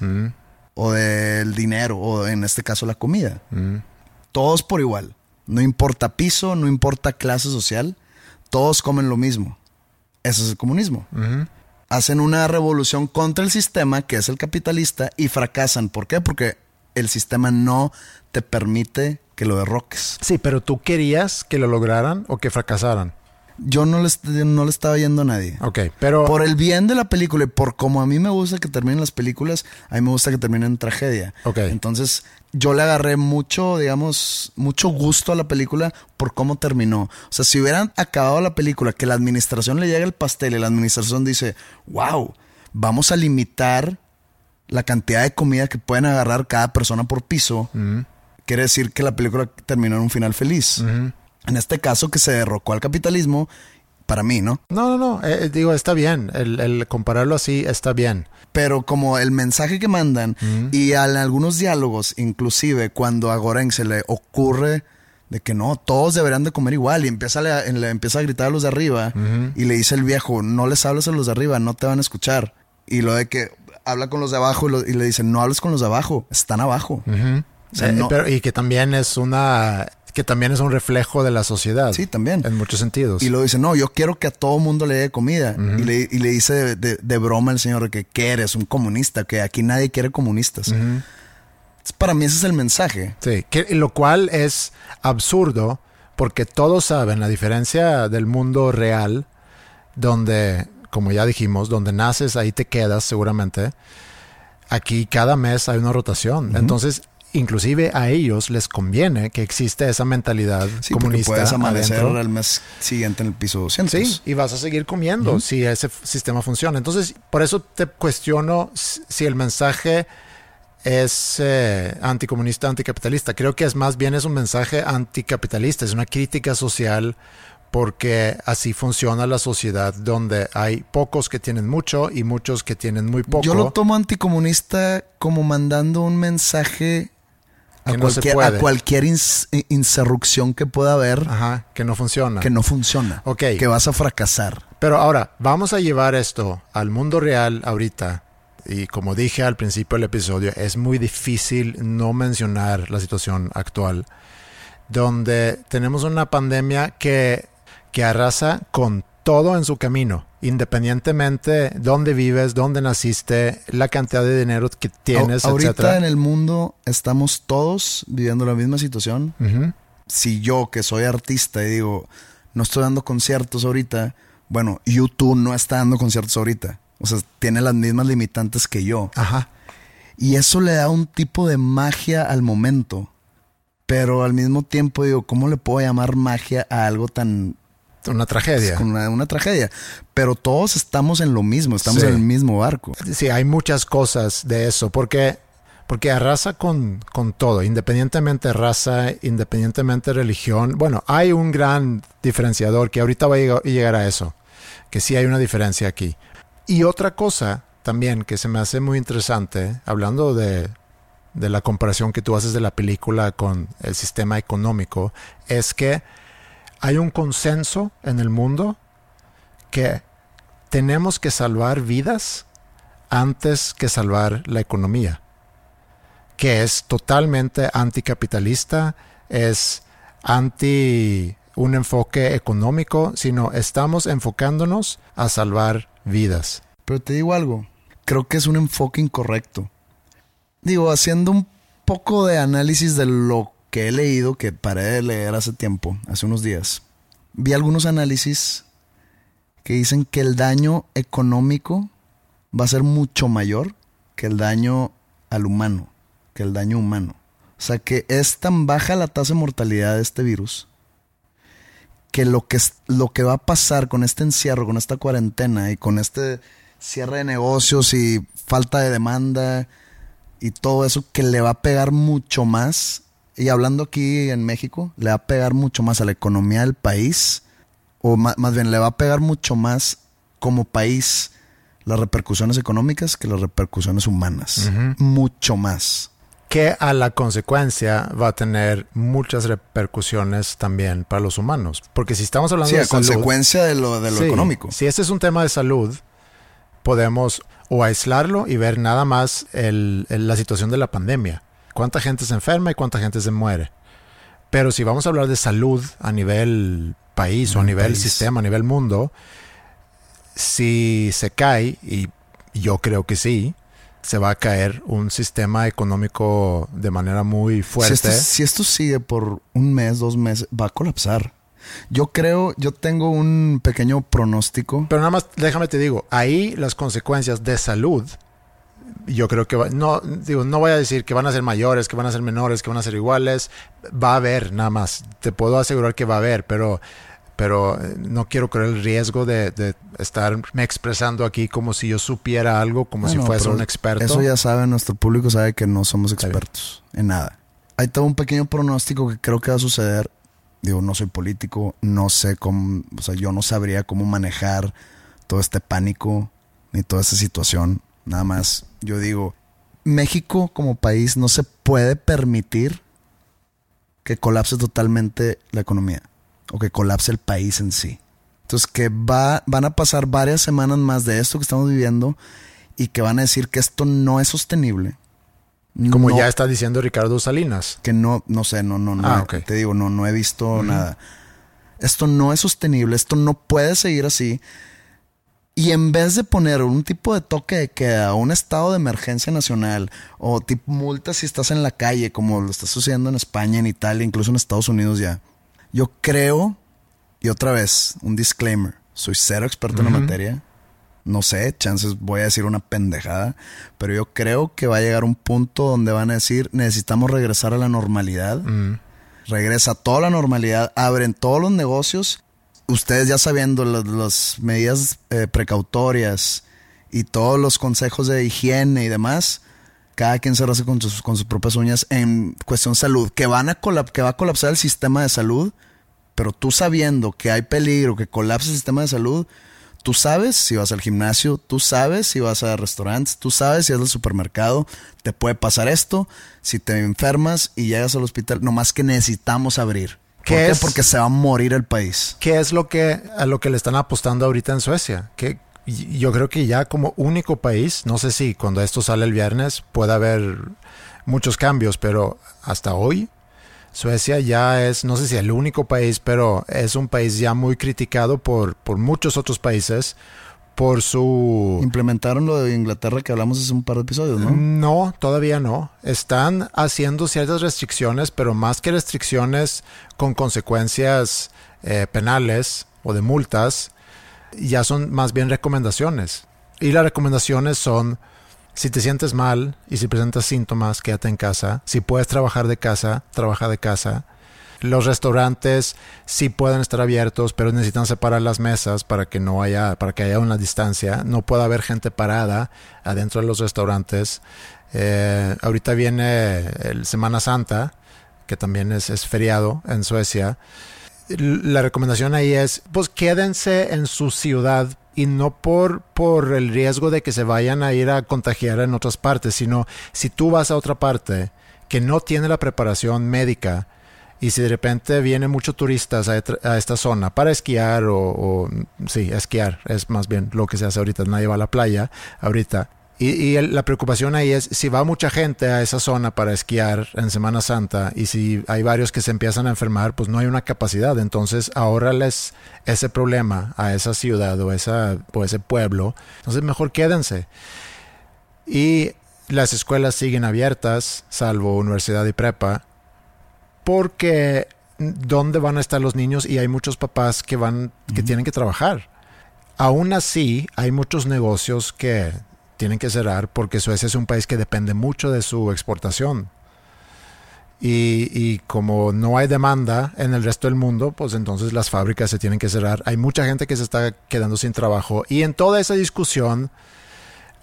o del dinero o en este caso la comida. Todos por igual. No importa piso, no importa clase social. Todos comen lo mismo. Eso es el comunismo. Hacen una revolución contra el sistema, que es el capitalista, y fracasan. ¿Por qué? Porque el sistema no te permite que lo derroques. Sí, pero tú querías que lo lograran o que fracasaran. Yo no le, no le estaba yendo a nadie. Ok, pero Por el bien de la película y por como a mí me gusta que terminen las películas, a mí me gusta que terminen en tragedia. Ok. Entonces, yo le agarré mucho, digamos, mucho gusto a la película por cómo terminó. O sea, si hubieran acabado la película, que la administración le llega el pastel y la administración dice, wow, vamos a limitar la cantidad de comida que pueden agarrar cada persona por piso, quiere decir que la película terminó en un final feliz. En este caso, que se derrocó al capitalismo, para mí, ¿no? no, no, no, eh, digo, está bien, el, el compararlo así está bien. pero como el mensaje que mandan y en algunos diálogos, inclusive cuando a Goreng se le ocurre de que no, todos deberían de comer igual y empieza, a le, le empieza a gritar a los de arriba y le dice el viejo, no les hables a los de arriba, no te van a escuchar. Y lo de que habla con los de abajo y, lo- y le dicen, no hables con los de abajo, están abajo. O sea, Eh, no- pero- y que también es una, que también es un reflejo de la sociedad. Sí, también. En muchos sentidos. Y lo dice, no, yo quiero que a todo mundo le dé comida. y, le, y le dice de, de- de broma el señor que, ¿qué eres? Un comunista, que aquí nadie quiere comunistas. Para mí ese es el mensaje. Sí, que, lo cual es absurdo porque todos saben, a diferencia del mundo real, donde, como ya dijimos, donde naces, ahí te quedas seguramente. Aquí cada mes hay una rotación. Entonces, inclusive a ellos les conviene que existe esa mentalidad Sí, comunista puedes amanecer adentro. al mes siguiente en el piso 200. Sí, y vas a seguir comiendo si ese sistema funciona. Entonces, por eso te cuestiono si si el mensaje es eh, anticomunista, anticapitalista. Creo que es más bien es un mensaje anticapitalista, es una crítica social porque así funciona la sociedad donde hay pocos que tienen mucho y muchos que tienen muy poco. Yo lo tomo anticomunista como mandando un mensaje a Que no se cualquier, puede. a cualquier ins- insurrección que pueda haber Ajá, que no funciona. que no funciona. Ok. Que vas a fracasar. Pero ahora, vamos a llevar esto al mundo real ahorita. Y como dije al principio del episodio, es muy difícil no mencionar la situación actual, donde tenemos una pandemia que, que arrasa con todo en su camino, independientemente dónde vives, dónde naciste, la cantidad de dinero que tienes, A- ahorita etcétera. en el mundo estamos todos viviendo la misma situación. Si yo, que soy artista, y digo, no estoy dando conciertos ahorita, bueno, YouTube no está dando conciertos ahorita. O sea, tiene las mismas limitantes que yo. Ajá. Y eso le da un tipo de magia al momento. Pero al mismo tiempo digo, ¿cómo le puedo llamar magia a algo tan... Una tragedia. con una, una tragedia? Pero todos estamos en lo mismo, estamos Sí. en el mismo barco. Sí, hay muchas cosas de eso, porque, porque arrasa con, con todo, independientemente de raza, independientemente de religión. Bueno, hay un gran diferenciador que ahorita voy a lleg- llegar a eso, que sí hay una diferencia aquí. Y otra cosa también que se me hace muy interesante, hablando de, de la comparación que tú haces de la película con el sistema económico, es que hay un consenso en el mundo que tenemos que salvar vidas antes que salvar la economía, que es totalmente anticapitalista, es anti un enfoque económico, sino estamos enfocándonos a salvar vidas. Pero te digo algo, creo que es un enfoque incorrecto. Digo, haciendo un poco de análisis de lo que he leído, que paré de leer hace tiempo, hace unos días, vi algunos análisis que dicen que el daño económico va a ser mucho mayor que el daño al humano, que el daño humano. O sea que es tan baja la tasa de mortalidad de este virus que lo que, lo que va a pasar con este encierro, con esta cuarentena y con este cierre de negocios y falta de demanda y todo eso que le va a pegar mucho más, y hablando aquí en México, le va a pegar mucho más a la economía del país, o ma- más bien le va a pegar mucho más como país las repercusiones económicas que las repercusiones humanas. Mucho más. que a la consecuencia va a tener muchas repercusiones también para los humanos. Porque si estamos hablando Sí, de salud, consecuencia de lo, de lo Sí, económico. Si este es un tema de salud, podemos o aislarlo y ver nada más el- el- la situación de la pandemia. Cuánta gente se enferma y cuánta gente se muere. Pero si vamos a hablar de salud a nivel país o a Nivel nivel país. sistema, a nivel mundo, si se cae, y yo creo que sí, se va a caer un sistema económico de manera muy Si fuerte. esto, si esto sigue por un mes, dos meses, va a colapsar. Yo creo, yo tengo un pequeño pronóstico. Pero nada más, déjame te digo, ahí las consecuencias de salud, yo creo que va- no, digo, no voy a decir que van a ser mayores, que van a ser menores, que van a ser iguales. Va a haber, nada más. Te puedo asegurar que va a haber, pero, pero eh, no quiero correr el riesgo de, de estarme expresando aquí como si yo supiera algo, como si fuese un experto. Eso ya sabe, nuestro público sabe que no somos expertos en nada. Hay todo un pequeño pronóstico que creo que va a suceder. Digo, no soy político, no sé cómo, o sea, yo no sabría cómo manejar todo este pánico ni toda esta situación. Nada más, yo digo, México como país no se puede permitir que colapse totalmente la economía o que colapse el país en sí. Entonces que va, van a pasar varias semanas más de esto que estamos viviendo y que van a decir que esto no es sostenible. como No- ya está diciendo Ricardo Salinas. que no, no sé, no, no, no. Ah. Te digo, no, no he visto nada. Esto no es sostenible, esto no puede seguir así. Y en vez de poner un tipo de toque de queda, un estado de emergencia nacional, o tipo multas si estás en la calle, como lo está sucediendo en España, en Italia, incluso en Estados Unidos ya. Yo creo, y otra vez, un disclaimer, soy cero experto en la materia. No sé, chances voy a decir una pendejada, pero yo creo que va a llegar un punto donde van a decir, necesitamos regresar a la normalidad. Mm. Regresa toda la normalidad, abren todos los negocios. Ustedes ya sabiendo las, las medidas eh, precautorias y todos los consejos de higiene y demás, cada quien se raza con sus, con sus propias uñas en cuestión salud, que, van a que va a colapsar el sistema de salud, pero tú sabiendo que hay peligro, que colapse el sistema de salud, tú sabes si vas al gimnasio, tú sabes si vas a restaurantes, tú sabes si vas al supermercado, te puede pasar esto, si te enfermas y llegas al hospital, nomás que necesitamos abrir. ¿Por ¿Qué es? Porque se va a morir el país. ¿Qué es lo que a lo que le están apostando ahorita en Suecia? Que yo creo que ya como único país, no sé si cuando esto sale el viernes pueda haber muchos cambios, pero hasta hoy Suecia ya es, no sé si el único país, pero es un país ya muy criticado por, por muchos otros países por su... Implementaron lo de Inglaterra que hablamos hace un par de episodios, ¿no? No, todavía no. Están haciendo ciertas restricciones, pero más que restricciones con consecuencias eh, penales o de multas, ya son más bien recomendaciones. Y las recomendaciones son, si te sientes mal y si presentas síntomas, quédate en casa. Si puedes trabajar de casa, trabaja de casa. Los restaurantes sí pueden estar abiertos, pero necesitan separar las mesas para que no haya, para que haya una distancia. No puede haber gente parada adentro de los restaurantes. Eh, ahorita viene el Semana Santa, que también es, feriado en Suecia. La recomendación ahí es, pues quédense en su ciudad y no por, por el riesgo de que se vayan a ir a contagiar en otras partes, sino si tú vas a otra parte que no tiene la preparación médica y si de repente vienen muchos turistas a, esta zona para esquiar o, o, sí, esquiar es más bien lo que se hace ahorita, nadie va a la playa ahorita. Y, y la preocupación ahí es si va mucha gente a esa zona para esquiar en Semana Santa y si hay varios que se empiezan a enfermar, pues no hay una capacidad. Entonces, ahorrales ese problema a esa ciudad o, esa, o ese pueblo. Entonces, mejor quédense. Y las escuelas siguen abiertas, salvo universidad y prepa, porque ¿dónde van a estar los niños? Y hay muchos papás que van, que tienen que trabajar. Aún así, hay muchos negocios que tienen que cerrar porque Suecia es un país que depende mucho de su exportación. Y, y como no hay demanda en el resto del mundo, pues entonces las fábricas se tienen que cerrar. Hay mucha gente que se está quedando sin trabajo. Y en toda esa discusión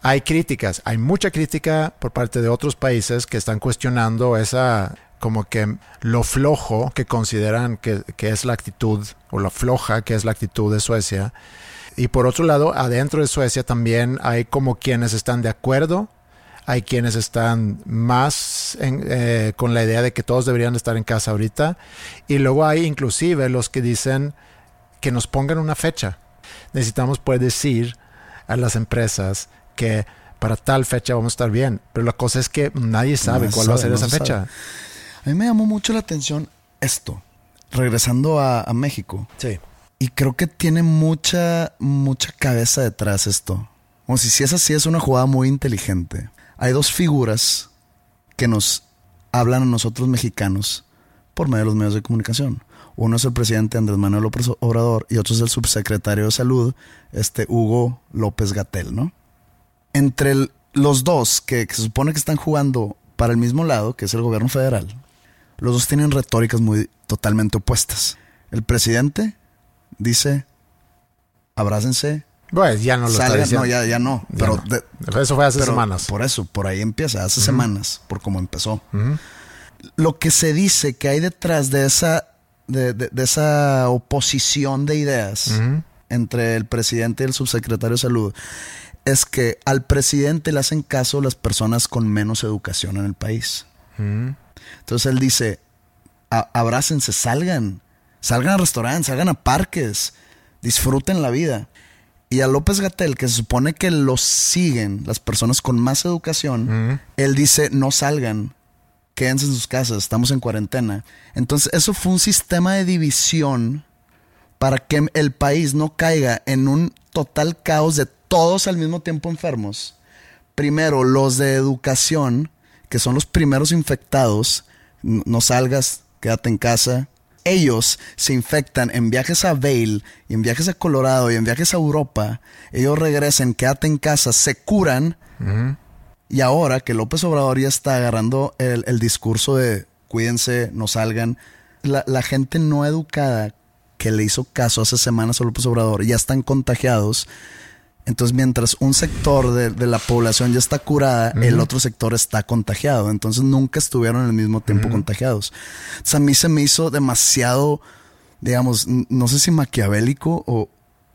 hay críticas. Hay mucha crítica por parte de otros países que están cuestionando esa como que lo flojo que consideran que, que es la actitud o la floja que es la actitud de Suecia. Y por otro lado, adentro de Suecia también hay como quienes están de acuerdo, hay quienes están más en- eh, con la idea de que todos deberían estar en casa ahorita, y luego hay inclusive los que dicen que nos pongan una fecha. Necesitamos poder decir a las empresas que para tal fecha vamos a estar bien, pero la cosa es que nadie sabe No cuál va a ser no esa fecha. A mí me llamó mucho la atención esto, regresando a, a México. Sí. Y creo que tiene mucha, mucha cabeza detrás esto. Como si, si es así, es una jugada muy inteligente. Hay dos figuras que nos hablan a nosotros mexicanos por medio de los medios de comunicación. Uno es el presidente Andrés Manuel López Obrador y otro es el subsecretario de Salud, este Hugo López Gatel, ¿no? Entre el- los dos que, que se supone que están jugando para el mismo lado, que es el gobierno federal, los dos tienen retóricas muy totalmente opuestas. El presidente dice, abrácense, Pues ya no lo está salgan, diciendo. no, ya, ya no, Ya pero, no. de- Eso fue hace pero semanas. Por eso, por ahí empieza, hace semanas, por cómo empezó. Lo que se dice que hay detrás de esa, de, de- de esa oposición de ideas entre el presidente y el subsecretario de salud es que al presidente le hacen caso las personas con menos educación en el país. Entonces él dice, "A- abrácense, salgan, salgan a restaurantes, salgan a parques, disfruten la vida. Y a López Gatel, que se supone que los siguen las personas con más educación, él dice, no salgan, quédense en sus casas, estamos en cuarentena. Entonces eso fue un sistema de división para que el país no caiga en un total caos de todos al mismo tiempo enfermos. Primero, los de educación, que son los primeros infectados, no salgas, quédate en casa, ellos se infectan en viajes a Vail y en viajes a Colorado y en viajes a Europa, ellos regresan, quédate en casa, se curan. Y ahora que López Obrador ya está agarrando el, el discurso de cuídense, no salgan, la, la, gente no educada que le hizo caso hace semanas a López Obrador ya están contagiados. Entonces, mientras un sector de, de la población ya está curada, uh -huh. el otro sector está contagiado. Entonces, nunca estuvieron al mismo tiempo uh -huh. contagiados. Entonces, a mí se me hizo demasiado, digamos, no sé si maquiavélico o,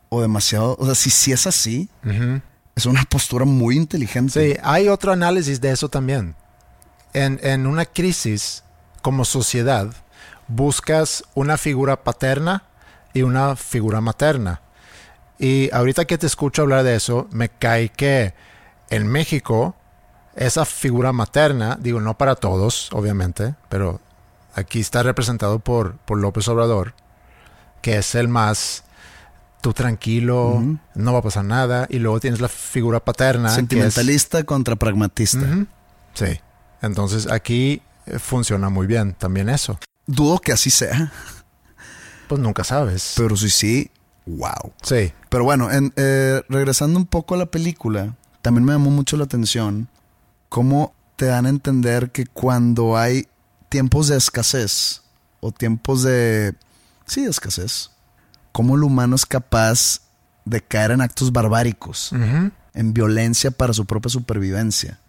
o demasiado, o sea, si si es así, uh -huh. es una postura muy inteligente. Sí, hay otro análisis de eso también. En, en una crisis como sociedad, buscas una figura paterna y una figura materna. Y ahorita que te escucho hablar de eso, me cae que en México esa figura materna, digo, no para todos, obviamente, pero aquí está representado por, por López Obrador, que es el más tú tranquilo, uh -huh. no va a pasar nada, y luego tienes la figura paterna. Sentimentalista es... contra pragmatista. Uh -huh. Sí. Entonces aquí funciona muy bien también eso. Dudo que así sea. Pues nunca sabes. Pero si sí, wow. Sí. Pero bueno, en, eh, regresando un poco a la película, también me llamó mucho la atención cómo te dan a entender que cuando hay tiempos de escasez o tiempos de... Sí, de escasez. Cómo el humano es capaz de caer en actos barbáricos, uh -huh. en violencia para su propia supervivencia.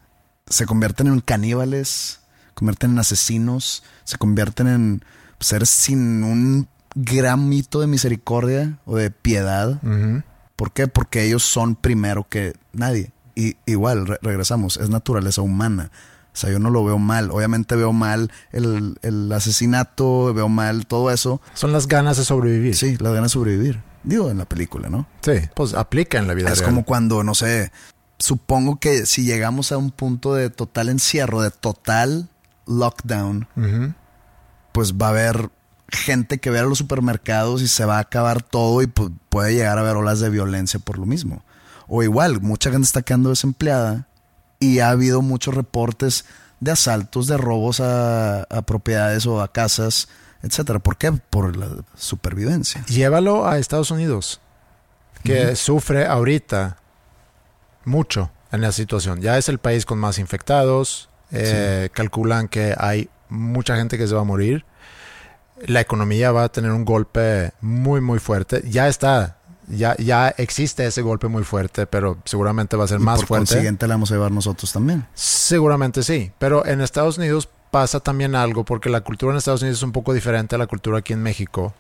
Se convierten en caníbales, se convierten en asesinos, se convierten en seres sin un gran mito de misericordia o de piedad. Uh -huh. ¿Por qué? Porque ellos son primero que nadie. Y igual, re regresamos, es naturaleza humana. O sea, yo no lo veo mal. Obviamente veo mal el, el, asesinato, veo mal todo eso. Son las ganas de sobrevivir. Sí, las ganas de sobrevivir. Digo, en la película, ¿no? Sí, pues aplica en la vida es real. Como cuando, no sé, supongo que si llegamos a un punto de total encierro, de total lockdown, uh -huh. pues va a haber gente que ve a los supermercados y se va a acabar todo y puede llegar a haber olas de violencia por lo mismo. O igual, mucha gente está quedando desempleada y ha habido muchos reportes de asaltos, de robos a, a propiedades o a casas, etcétera. ¿Por qué? Por la supervivencia. Llévalo a Estados Unidos, que uh -huh. sufre ahorita mucho en la situación. Ya es el país con más infectados. Eh, sí. Calculan que hay mucha gente que se va a morir la economía va a tener un golpe muy muy fuerte. Ya está, ya, ya existe ese golpe muy fuerte, pero seguramente va a ser y más por fuerte. Por consiguiente la vamos a llevar nosotros también. Seguramente sí, pero en Estados Unidos pasa también algo, porque la cultura en Estados Unidos es un poco diferente a la cultura aquí en México,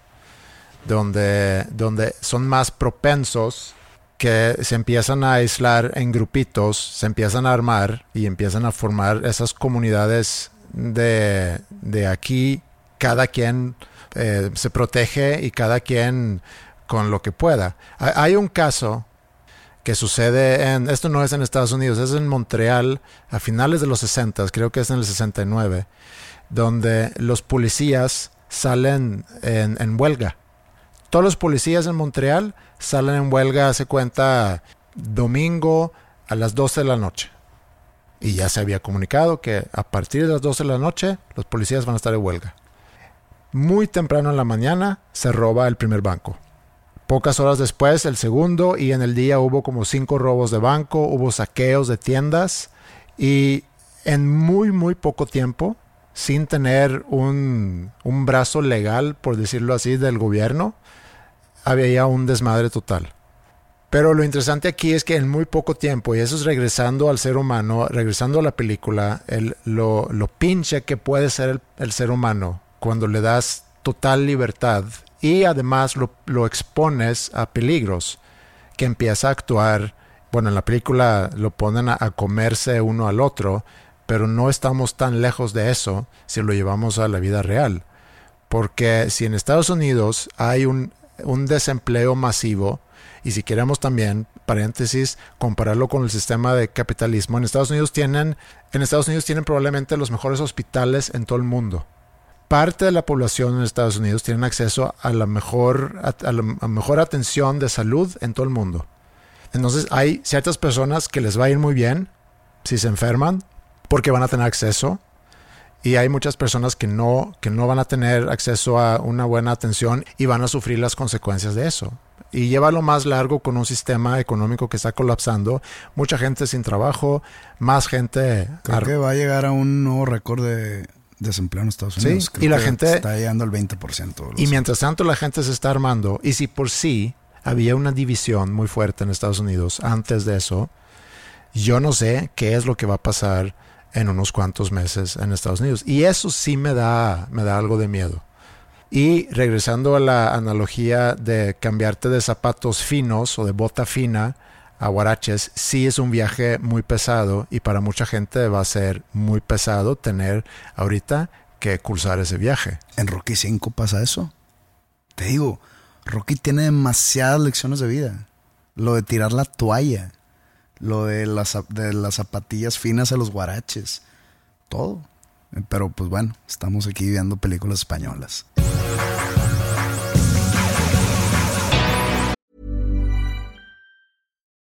donde, donde son más propensos que se empiezan a aislar en grupitos, se empiezan a armar y empiezan a formar esas comunidades de, de aquí cada quien eh, se protege y cada quien con lo que pueda. Hay un caso que sucede en, esto no es en Estados Unidos, es en Montreal a finales de los 60, creo que es en el 69, donde los policías salen en, en huelga. Todos los policías en Montreal salen en huelga, se cuenta, domingo a las 12 de la noche. Y ya se había comunicado que a partir de las 12 de la noche los policías van a estar en huelga. Muy temprano en la mañana se roba el primer banco. Pocas horas después el segundo y en el día hubo como cinco robos de banco, hubo saqueos de tiendas y en muy muy poco tiempo, sin tener un, un brazo legal, por decirlo así, del gobierno, había ya un desmadre total. Pero lo interesante aquí es que en muy poco tiempo, y eso es regresando al ser humano, regresando a la película, el, lo, lo pinche que puede ser el, el ser humano cuando le das total libertad y además lo, lo, expones a peligros que empieza a actuar, bueno, en la película lo ponen a, comerse uno al otro, pero no estamos tan lejos de eso si lo llevamos a la vida real. Porque si en Estados Unidos hay un, un desempleo masivo, y si queremos también, paréntesis, compararlo con el sistema de capitalismo, en Estados Unidos tienen, en Estados Unidos tienen probablemente los mejores hospitales en todo el mundo parte de la población en Estados Unidos tienen acceso a la mejor, a, a la mejor atención de salud en todo el mundo. Entonces hay ciertas personas que les va a ir muy bien si se enferman porque van a tener acceso Y hay muchas personas que no, que no van a tener acceso a una buena atención y van a sufrir las consecuencias de eso. Y llévalo más largo con un sistema económico que está colapsando, mucha gente sin trabajo, más gente... Creo que va a llegar a un nuevo récord de desempleo en Estados Unidos. Sí, y la gente... Está llegando al 20%. Y mientras tanto la gente se está armando, y si por sí había una división muy fuerte en Estados Unidos antes de eso, yo no sé qué es lo que va a pasar en unos cuantos meses en Estados Unidos. Y eso sí me da, me da algo de miedo. Y regresando a la analogía de cambiarte de zapatos finos o de bota fina a guaraches, sí es un viaje muy pesado y para mucha gente va a ser muy pesado tener ahorita que cursar ese viaje. En Rocky 5 pasa eso. Te digo, Rocky tiene demasiadas lecciones de vida. Lo de tirar la toalla, lo de las, de las zapatillas finas a los guaraches, todo. Pero pues bueno, estamos aquí viendo películas españolas.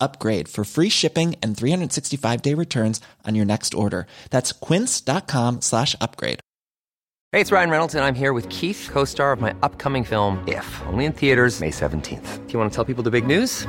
upgrade for free shipping and 365 day returns on your next order. That's quince.com slash upgrade. Hey, it's Ryan Reynolds, and I'm here with Keith, co star of my upcoming film, If, only in theaters, May 17th. Do you want to tell people the big news?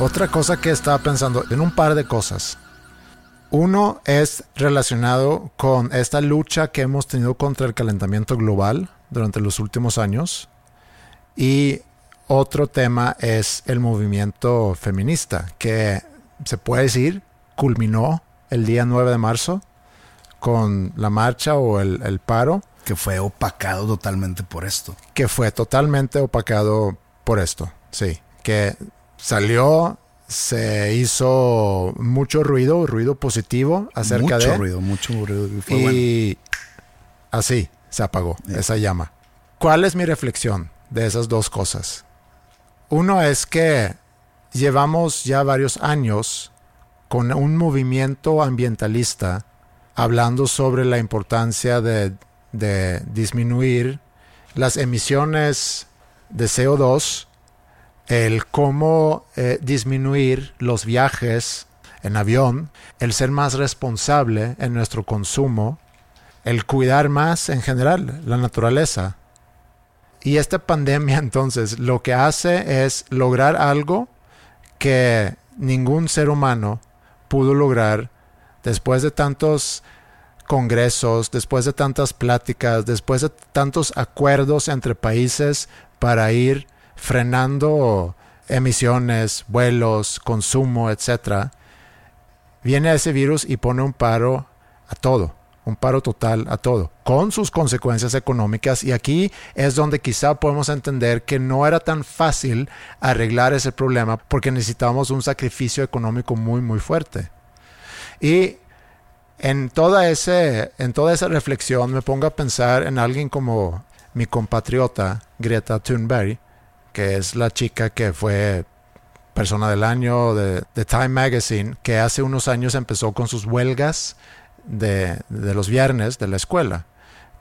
Otra cosa que estaba pensando en un par de cosas. Uno es relacionado con esta lucha que hemos tenido contra el calentamiento global durante los últimos años. Y otro tema es el movimiento feminista, que se puede decir culminó el día 9 de marzo con la marcha o el, el paro. Que fue opacado totalmente por esto. Que fue totalmente opacado por esto, sí. Que salió, se hizo mucho ruido, ruido positivo acerca de... Mucho ruido, mucho ruido. Y, fue y así se apagó esa llama. ¿Cuál es mi reflexión de esas dos cosas? Uno es que llevamos ya varios años con un movimiento ambientalista hablando sobre la importancia de, de disminuir las emisiones de CO2 el cómo eh, disminuir los viajes en avión, el ser más responsable en nuestro consumo, el cuidar más en general la naturaleza. Y esta pandemia entonces lo que hace es lograr algo que ningún ser humano pudo lograr después de tantos congresos, después de tantas pláticas, después de tantos acuerdos entre países para ir frenando emisiones, vuelos, consumo, etc., viene ese virus y pone un paro a todo, un paro total a todo, con sus consecuencias económicas. Y aquí es donde quizá podemos entender que no era tan fácil arreglar ese problema porque necesitábamos un sacrificio económico muy, muy fuerte. Y en toda, en toda esa reflexión me pongo a pensar en alguien como mi compatriota Greta Thunberg, que es la chica que fue persona del año de, Time Magazine, que hace unos años empezó con sus huelgas de, de, los viernes de la escuela,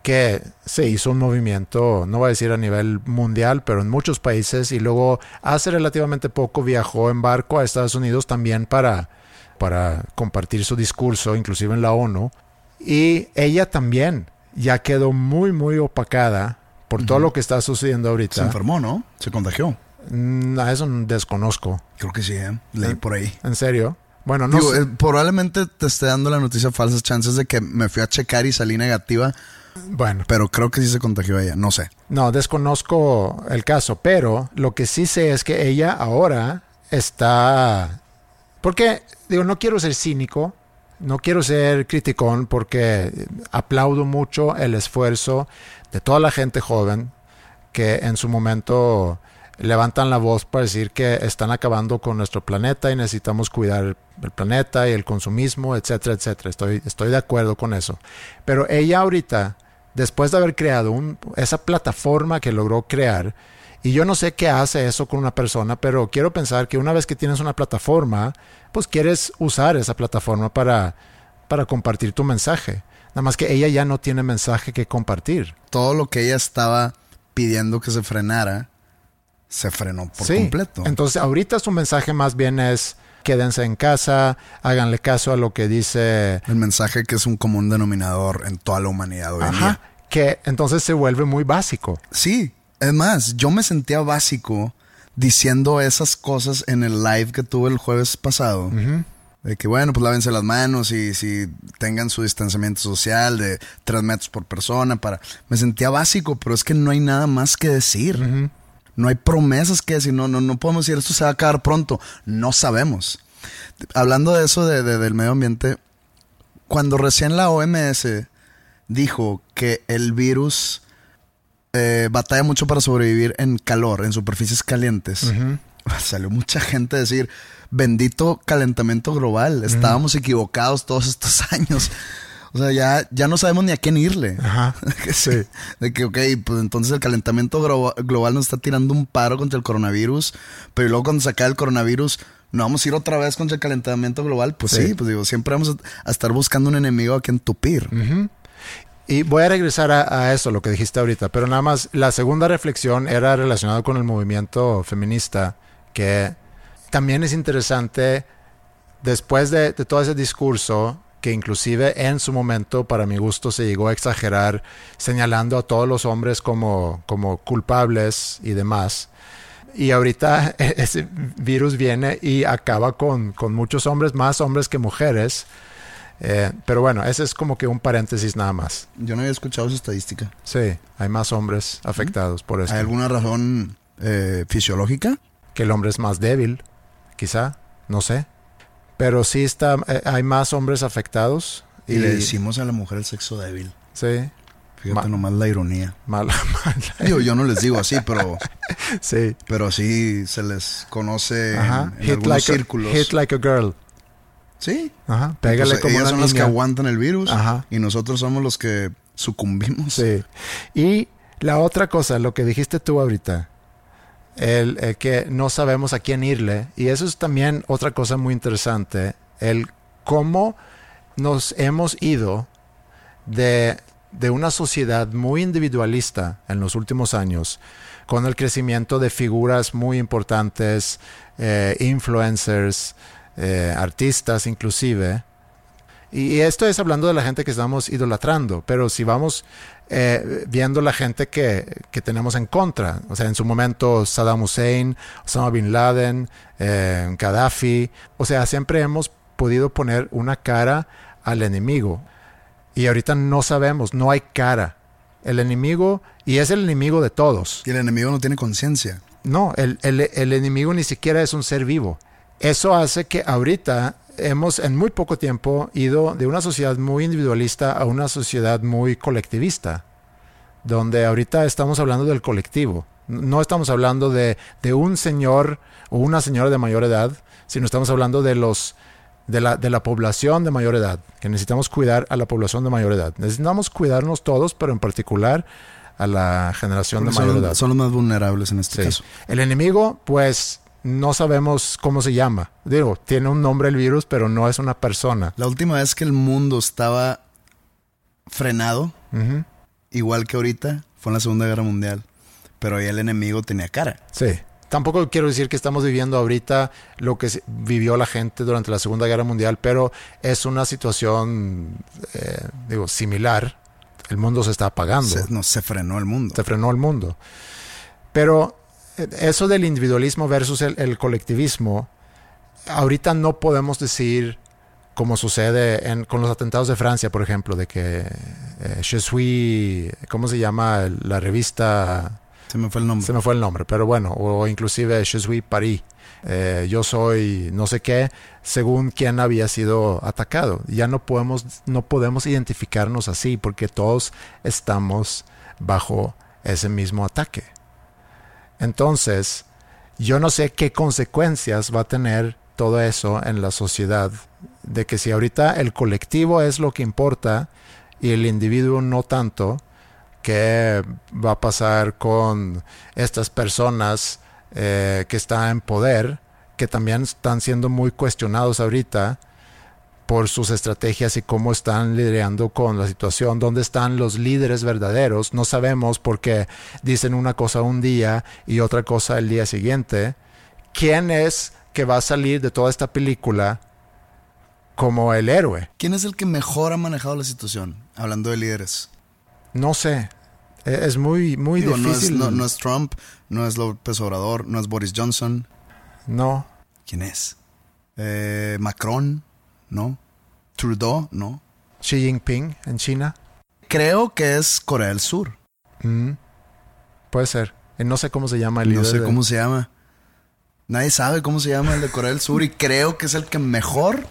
que se hizo un movimiento, no voy a decir a nivel mundial, pero en muchos países, y luego hace relativamente poco viajó en barco a Estados Unidos también para, para compartir su discurso, inclusive en la ONU, y ella también ya quedó muy, muy opacada por todo lo que está sucediendo ahorita. Se enfermó, ¿no? Se contagió. Mm, a eso desconozco. Creo que sí, ¿eh? leí por ahí. ¿En serio? Bueno, no Digo, eh, probablemente te esté dando la noticia falsas chances de que me fui a checar y salí negativa, Bueno, Pero creo que sí se contagió ella, no sé. No, desconozco el caso, pero lo que sí sé es que ella ahora está... Porque, digo, no quiero ser cínico, no quiero ser criticón porque aplaudo mucho el esfuerzo de toda la gente joven que en su momento levantan la voz para decir que están acabando con nuestro planeta y necesitamos cuidar el planeta y el consumismo, etcétera, etcétera. Estoy, estoy de acuerdo con eso. Pero ella ahorita, después de haber creado un- esa plataforma que logró crear, y yo no sé qué hace eso con una persona, pero quiero pensar que una vez que tienes una plataforma, pues quieres usar esa plataforma para, para compartir tu mensaje. Nada más que ella ya no tiene mensaje que compartir. Todo lo que ella estaba pidiendo que se frenara, se frenó por Sí. completo. Entonces, ahorita su mensaje más bien es quédense en casa, háganle caso a lo que dice. El mensaje que es un común denominador en toda la humanidad hoy en día. Ajá. Que entonces se vuelve muy básico. Sí, es más, yo me sentía básico diciendo esas cosas en el live que tuve el jueves pasado. De que bueno, pues lávense las manos y si tengan su distanciamiento social de tres metros por persona para... Me sentía básico, pero es que no hay nada más que decir. No hay promesas que decir, no, no, no podemos decir esto se va a acabar pronto. No sabemos. Hablando de eso de- de- del medio ambiente, cuando recién la OMS dijo que el virus eh, batalla mucho para sobrevivir en calor, en superficies calientes. Salió mucha gente a decir, bendito calentamiento global, estábamos equivocados todos estos años. O sea, ya, ya no sabemos ni a quién irle. Ajá. Sí, De que, ok, pues entonces el calentamiento global nos está tirando un paro contra el coronavirus, pero luego cuando se acabe el coronavirus, ¿no vamos a ir otra vez contra el calentamiento global? Pues sí, Sí. pues digo, siempre vamos a, a estar buscando un enemigo a quien tupir. Y voy a regresar a, eso, lo que dijiste ahorita, pero nada más, la segunda reflexión era relacionada con el movimiento feminista, que también es interesante, después de, de todo ese discurso, que inclusive en su momento, para mi gusto, se llegó a exagerar, señalando a todos los hombres como, como culpables y demás. Y ahorita ese virus viene y acaba con, con muchos hombres, más hombres que mujeres. Eh, pero bueno, ese es como que un paréntesis nada más. Yo no había escuchado esa estadística. Sí, hay más hombres afectados por esto. ¿Hay alguna razón eh, fisiológica? Que el hombre es más débil, quizá, no sé. Pero sí está, eh, hay más hombres afectados. Y, le decimos a la mujer el sexo débil. Sí, Fíjate Ma- nomás la ironía. mala, mala. Digo, yo no les digo así, pero, Sí. pero sí se les conoce en- Ajá. en, Hit algunos like, círculos. a, hit like a girl. Sí. Ajá. Pégale Entonces, como ellas son las que niña. aguantan el virus Ajá. y nosotros somos los que sucumbimos. Sí. Y la otra cosa, lo que dijiste tú ahorita, el, el que no sabemos a quién irle, y eso es también otra cosa muy interesante, el cómo nos hemos ido de, de una sociedad muy individualista en los últimos años, con el crecimiento de figuras muy importantes, eh, influencers, eh, artistas inclusive, y esto es hablando de la gente que estamos idolatrando, pero si vamos eh, viendo la gente que, que tenemos en contra, o sea, en su momento Saddam Hussein, Osama Bin Laden, eh, Gaddafi, o sea, siempre hemos podido poner una cara al enemigo. Y ahorita no sabemos, no hay cara. El enemigo, y es el enemigo de todos. Y el enemigo no tiene conciencia. No, el, el- el enemigo ni siquiera es un ser vivo. Eso hace que ahorita hemos en muy poco tiempo ido de una sociedad muy individualista a una sociedad muy colectivista, donde ahorita estamos hablando del colectivo. No estamos hablando de, de un señor o una señora de mayor edad, sino estamos hablando de los de la, de la población de mayor edad, que necesitamos cuidar a la población de mayor edad. Necesitamos cuidarnos todos, pero en particular a la generación de mayor son, edad. son los más vulnerables en este Sí. caso. El enemigo, pues no sabemos cómo se llama. Digo, tiene un nombre el virus, pero no es una persona. La última vez que el mundo estaba frenado, igual que ahorita, fue en la Segunda Guerra Mundial. Pero ahí el enemigo tenía cara. Sí. Tampoco quiero decir que estamos viviendo ahorita lo que vivió la gente durante la Segunda Guerra Mundial, pero es una situación, eh, digo, similar. El mundo se está apagando. Se, no, se frenó el mundo. se frenó el mundo. Pero eso del individualismo versus el, el colectivismo, ahorita no podemos decir como sucede en, con los atentados de Francia, por ejemplo, de que eh, Je suis, ¿cómo se llama la revista? Se me fue el nombre. Se me fue el nombre, pero bueno, o inclusive Je suis Paris. Eh, yo soy no sé qué, según quién había sido atacado. Ya no podemos, no podemos identificarnos así porque todos estamos bajo ese mismo ataque. Entonces, yo no sé qué consecuencias va a tener todo eso en la sociedad. De que si ahorita el colectivo es lo que importa y el individuo no tanto, ¿qué va a pasar con estas personas eh, que están en poder, que también están siendo muy cuestionados ahorita por sus estrategias y cómo están lidiando con la situación, dónde están los líderes verdaderos. No sabemos porque dicen una cosa un día y otra cosa el día siguiente. ¿Quién es que va a salir de toda esta película como el héroe? ¿Quién es el que mejor ha manejado la situación? Hablando de líderes. No sé. E-, es muy, muy difícil. No es, Trump, no es López Obrador, no es Boris Johnson. No. ¿Quién es? Eh, Macron, ¿no? Trudeau, ¿no? Xi Jinping en China. Creo que es Corea del Sur. Mm. Puede ser. no sé cómo se llama el líder. No sé cómo se llama. Nadie sabe cómo se llama el de Corea del Sur y creo que es el que mejor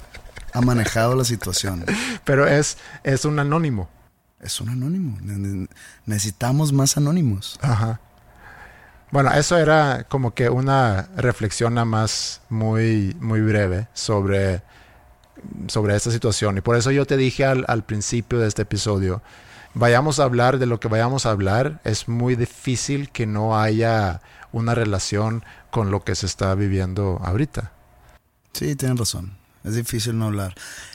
ha manejado la situación. Pero es, es un anónimo. Es un anónimo. Necesitamos más anónimos. Ajá. Bueno, eso era como que una reflexión nada más muy, muy breve sobre, sobre esta situación. Y por eso yo te dije al, principio de este episodio, vayamos a hablar de lo que vayamos a hablar, es muy difícil que no haya una relación con lo que se está viviendo ahorita. Sí, tienes razón. Es difícil no hablar.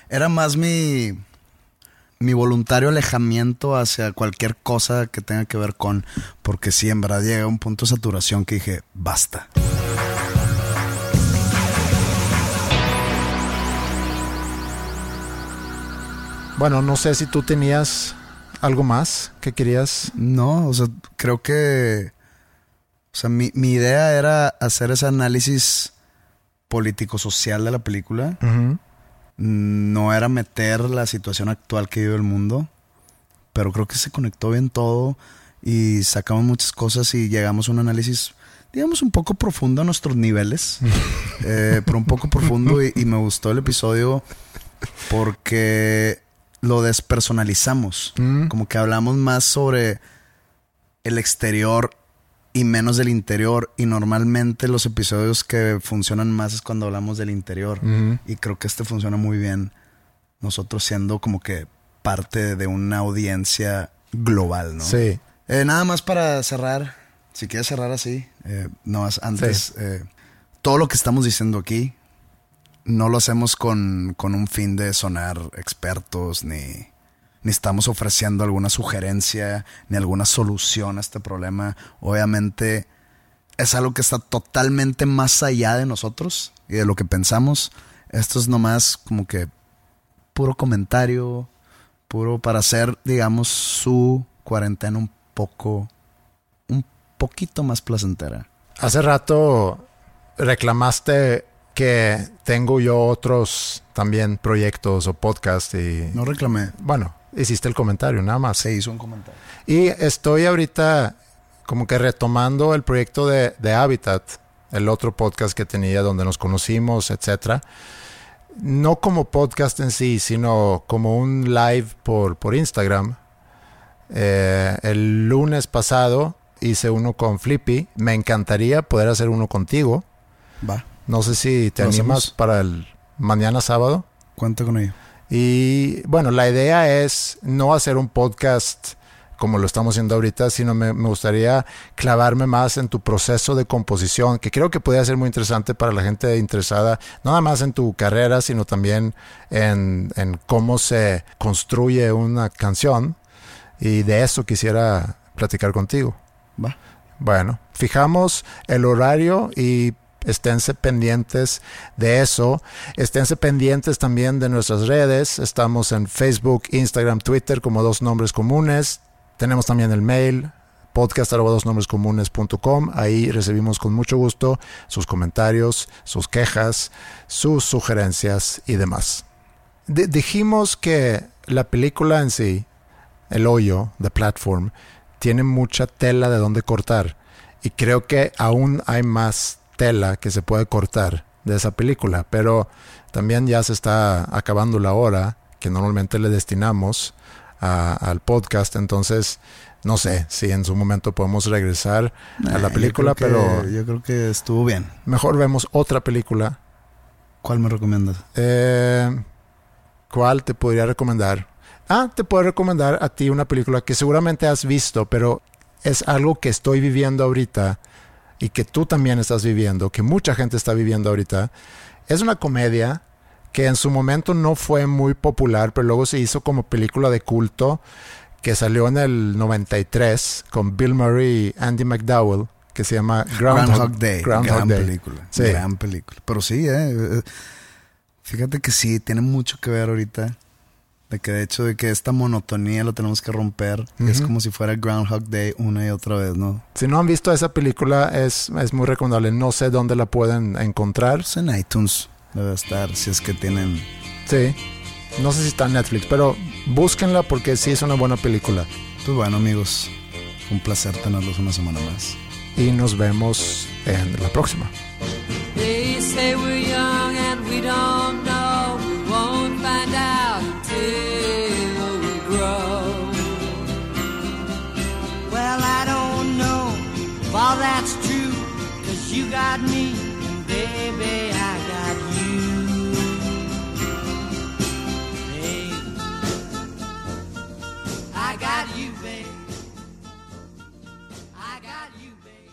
Era más mi mi voluntario alejamiento hacia cualquier cosa que tenga que ver con, porque si en verdad llega un punto de saturación que dije, basta. Bueno, no sé si tú tenías algo más que querías. No, o sea, creo que. O sea, mi, idea era hacer ese análisis político-social de la película no era meter la situación actual que vive el mundo, pero creo que se conectó bien todo y sacamos muchas cosas y llegamos a un análisis, digamos, un poco profundo a nuestros niveles, eh, pero un poco profundo y, y, me gustó el episodio porque lo despersonalizamos, mm. como que hablamos más sobre el exterior y menos del interior. Y normalmente los episodios que funcionan más es cuando hablamos del interior. Y creo que este funciona muy bien. Nosotros siendo como que parte de una audiencia global, ¿no? Sí. Eh, nada más para cerrar, si quieres cerrar así, eh, no más antes, eh, todo lo que estamos diciendo aquí no lo hacemos con, con un fin de sonar expertos ni ni estamos ofreciendo alguna sugerencia ni alguna solución a este problema. Obviamente es algo que está totalmente más allá de nosotros y de lo que pensamos. Esto es nomás como que puro comentario, puro para hacer, digamos, su cuarentena un poco, un poquito más placentera. Hace rato reclamaste que tengo yo otros también proyectos o podcasts y... No reclamé. Bueno, hiciste el comentario, nada más. Se hizo un comentario. Y estoy ahorita como que retomando el proyecto de, Habitat, el otro podcast que tenía donde nos conocimos, etcétera. No como podcast en sí, sino como un live por, por Instagram. Eh, el lunes pasado hice uno con Flippy. Me encantaría poder hacer uno contigo. Va. No sé si te animas para el mañana sábado. Cuenta con ello. Y bueno, la idea es no hacer un podcast como lo estamos haciendo ahorita, sino me, gustaría clavarme más en tu proceso de composición, que creo que podría ser muy interesante para la gente interesada, no nada más en tu carrera, sino también en, en cómo se construye una canción. Y de eso quisiera platicar contigo. Va. Bueno, fijamos el horario y esténse pendientes de eso. Esténse pendientes también de nuestras redes. Estamos en Facebook, Instagram, Twitter como dos nombres comunes. Tenemos también el mail podcast Ahí recibimos con mucho gusto sus comentarios, sus quejas, sus sugerencias y demás. di- dijimos que la película en sí, El Hoyo, The Platform, tiene mucha tela de donde cortar. Y creo que aún hay más tela que se puede cortar de esa película. Pero también ya se está acabando la hora que normalmente le destinamos a- al podcast. Entonces, no sé si en su momento podemos regresar a la Eh, película, yo pero yo creo que estuvo bien. mejor vemos otra película ¿Cuál me recomiendas? eh, ¿Cuál te podría recomendar? Ah, te puedo recomendar a ti una película que seguramente has visto, pero es algo que estoy viviendo ahorita y que tú también estás viviendo, que mucha gente está viviendo ahorita. Es una comedia que en su momento no fue muy popular, pero luego se hizo como película de culto que salió en el 93 con Bill Murray y Andy McDowell, que se llama Groundhog, Groundhog Day. Groundhog gran Day. película. Sí. Gran película. Pero sí, eh, eh, Fíjate que sí, tiene mucho que ver ahorita. De que de hecho de que esta monotonía lo tenemos que romper. Es Ujú. como si fuera Groundhog Day una y otra vez, ¿no? Si no han visto esa película, es, es muy recomendable. No sé dónde la pueden encontrar. Pues en iTunes debe estar, si es que tienen... Sí. No sé si está en Netflix, pero búsquenla porque sí es una buena película. Pues bueno, amigos, un placer tenerlos una semana más. Y nos vemos en la próxima. They say we're young and we don't got me, baby, I got you. Babe, I got you, babe. I got you, babe.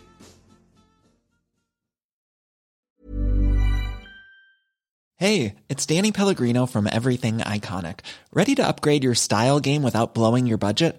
Hey, it's Danny Pellegrino from Everything Iconic. Ready to upgrade your style game without blowing your budget?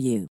you.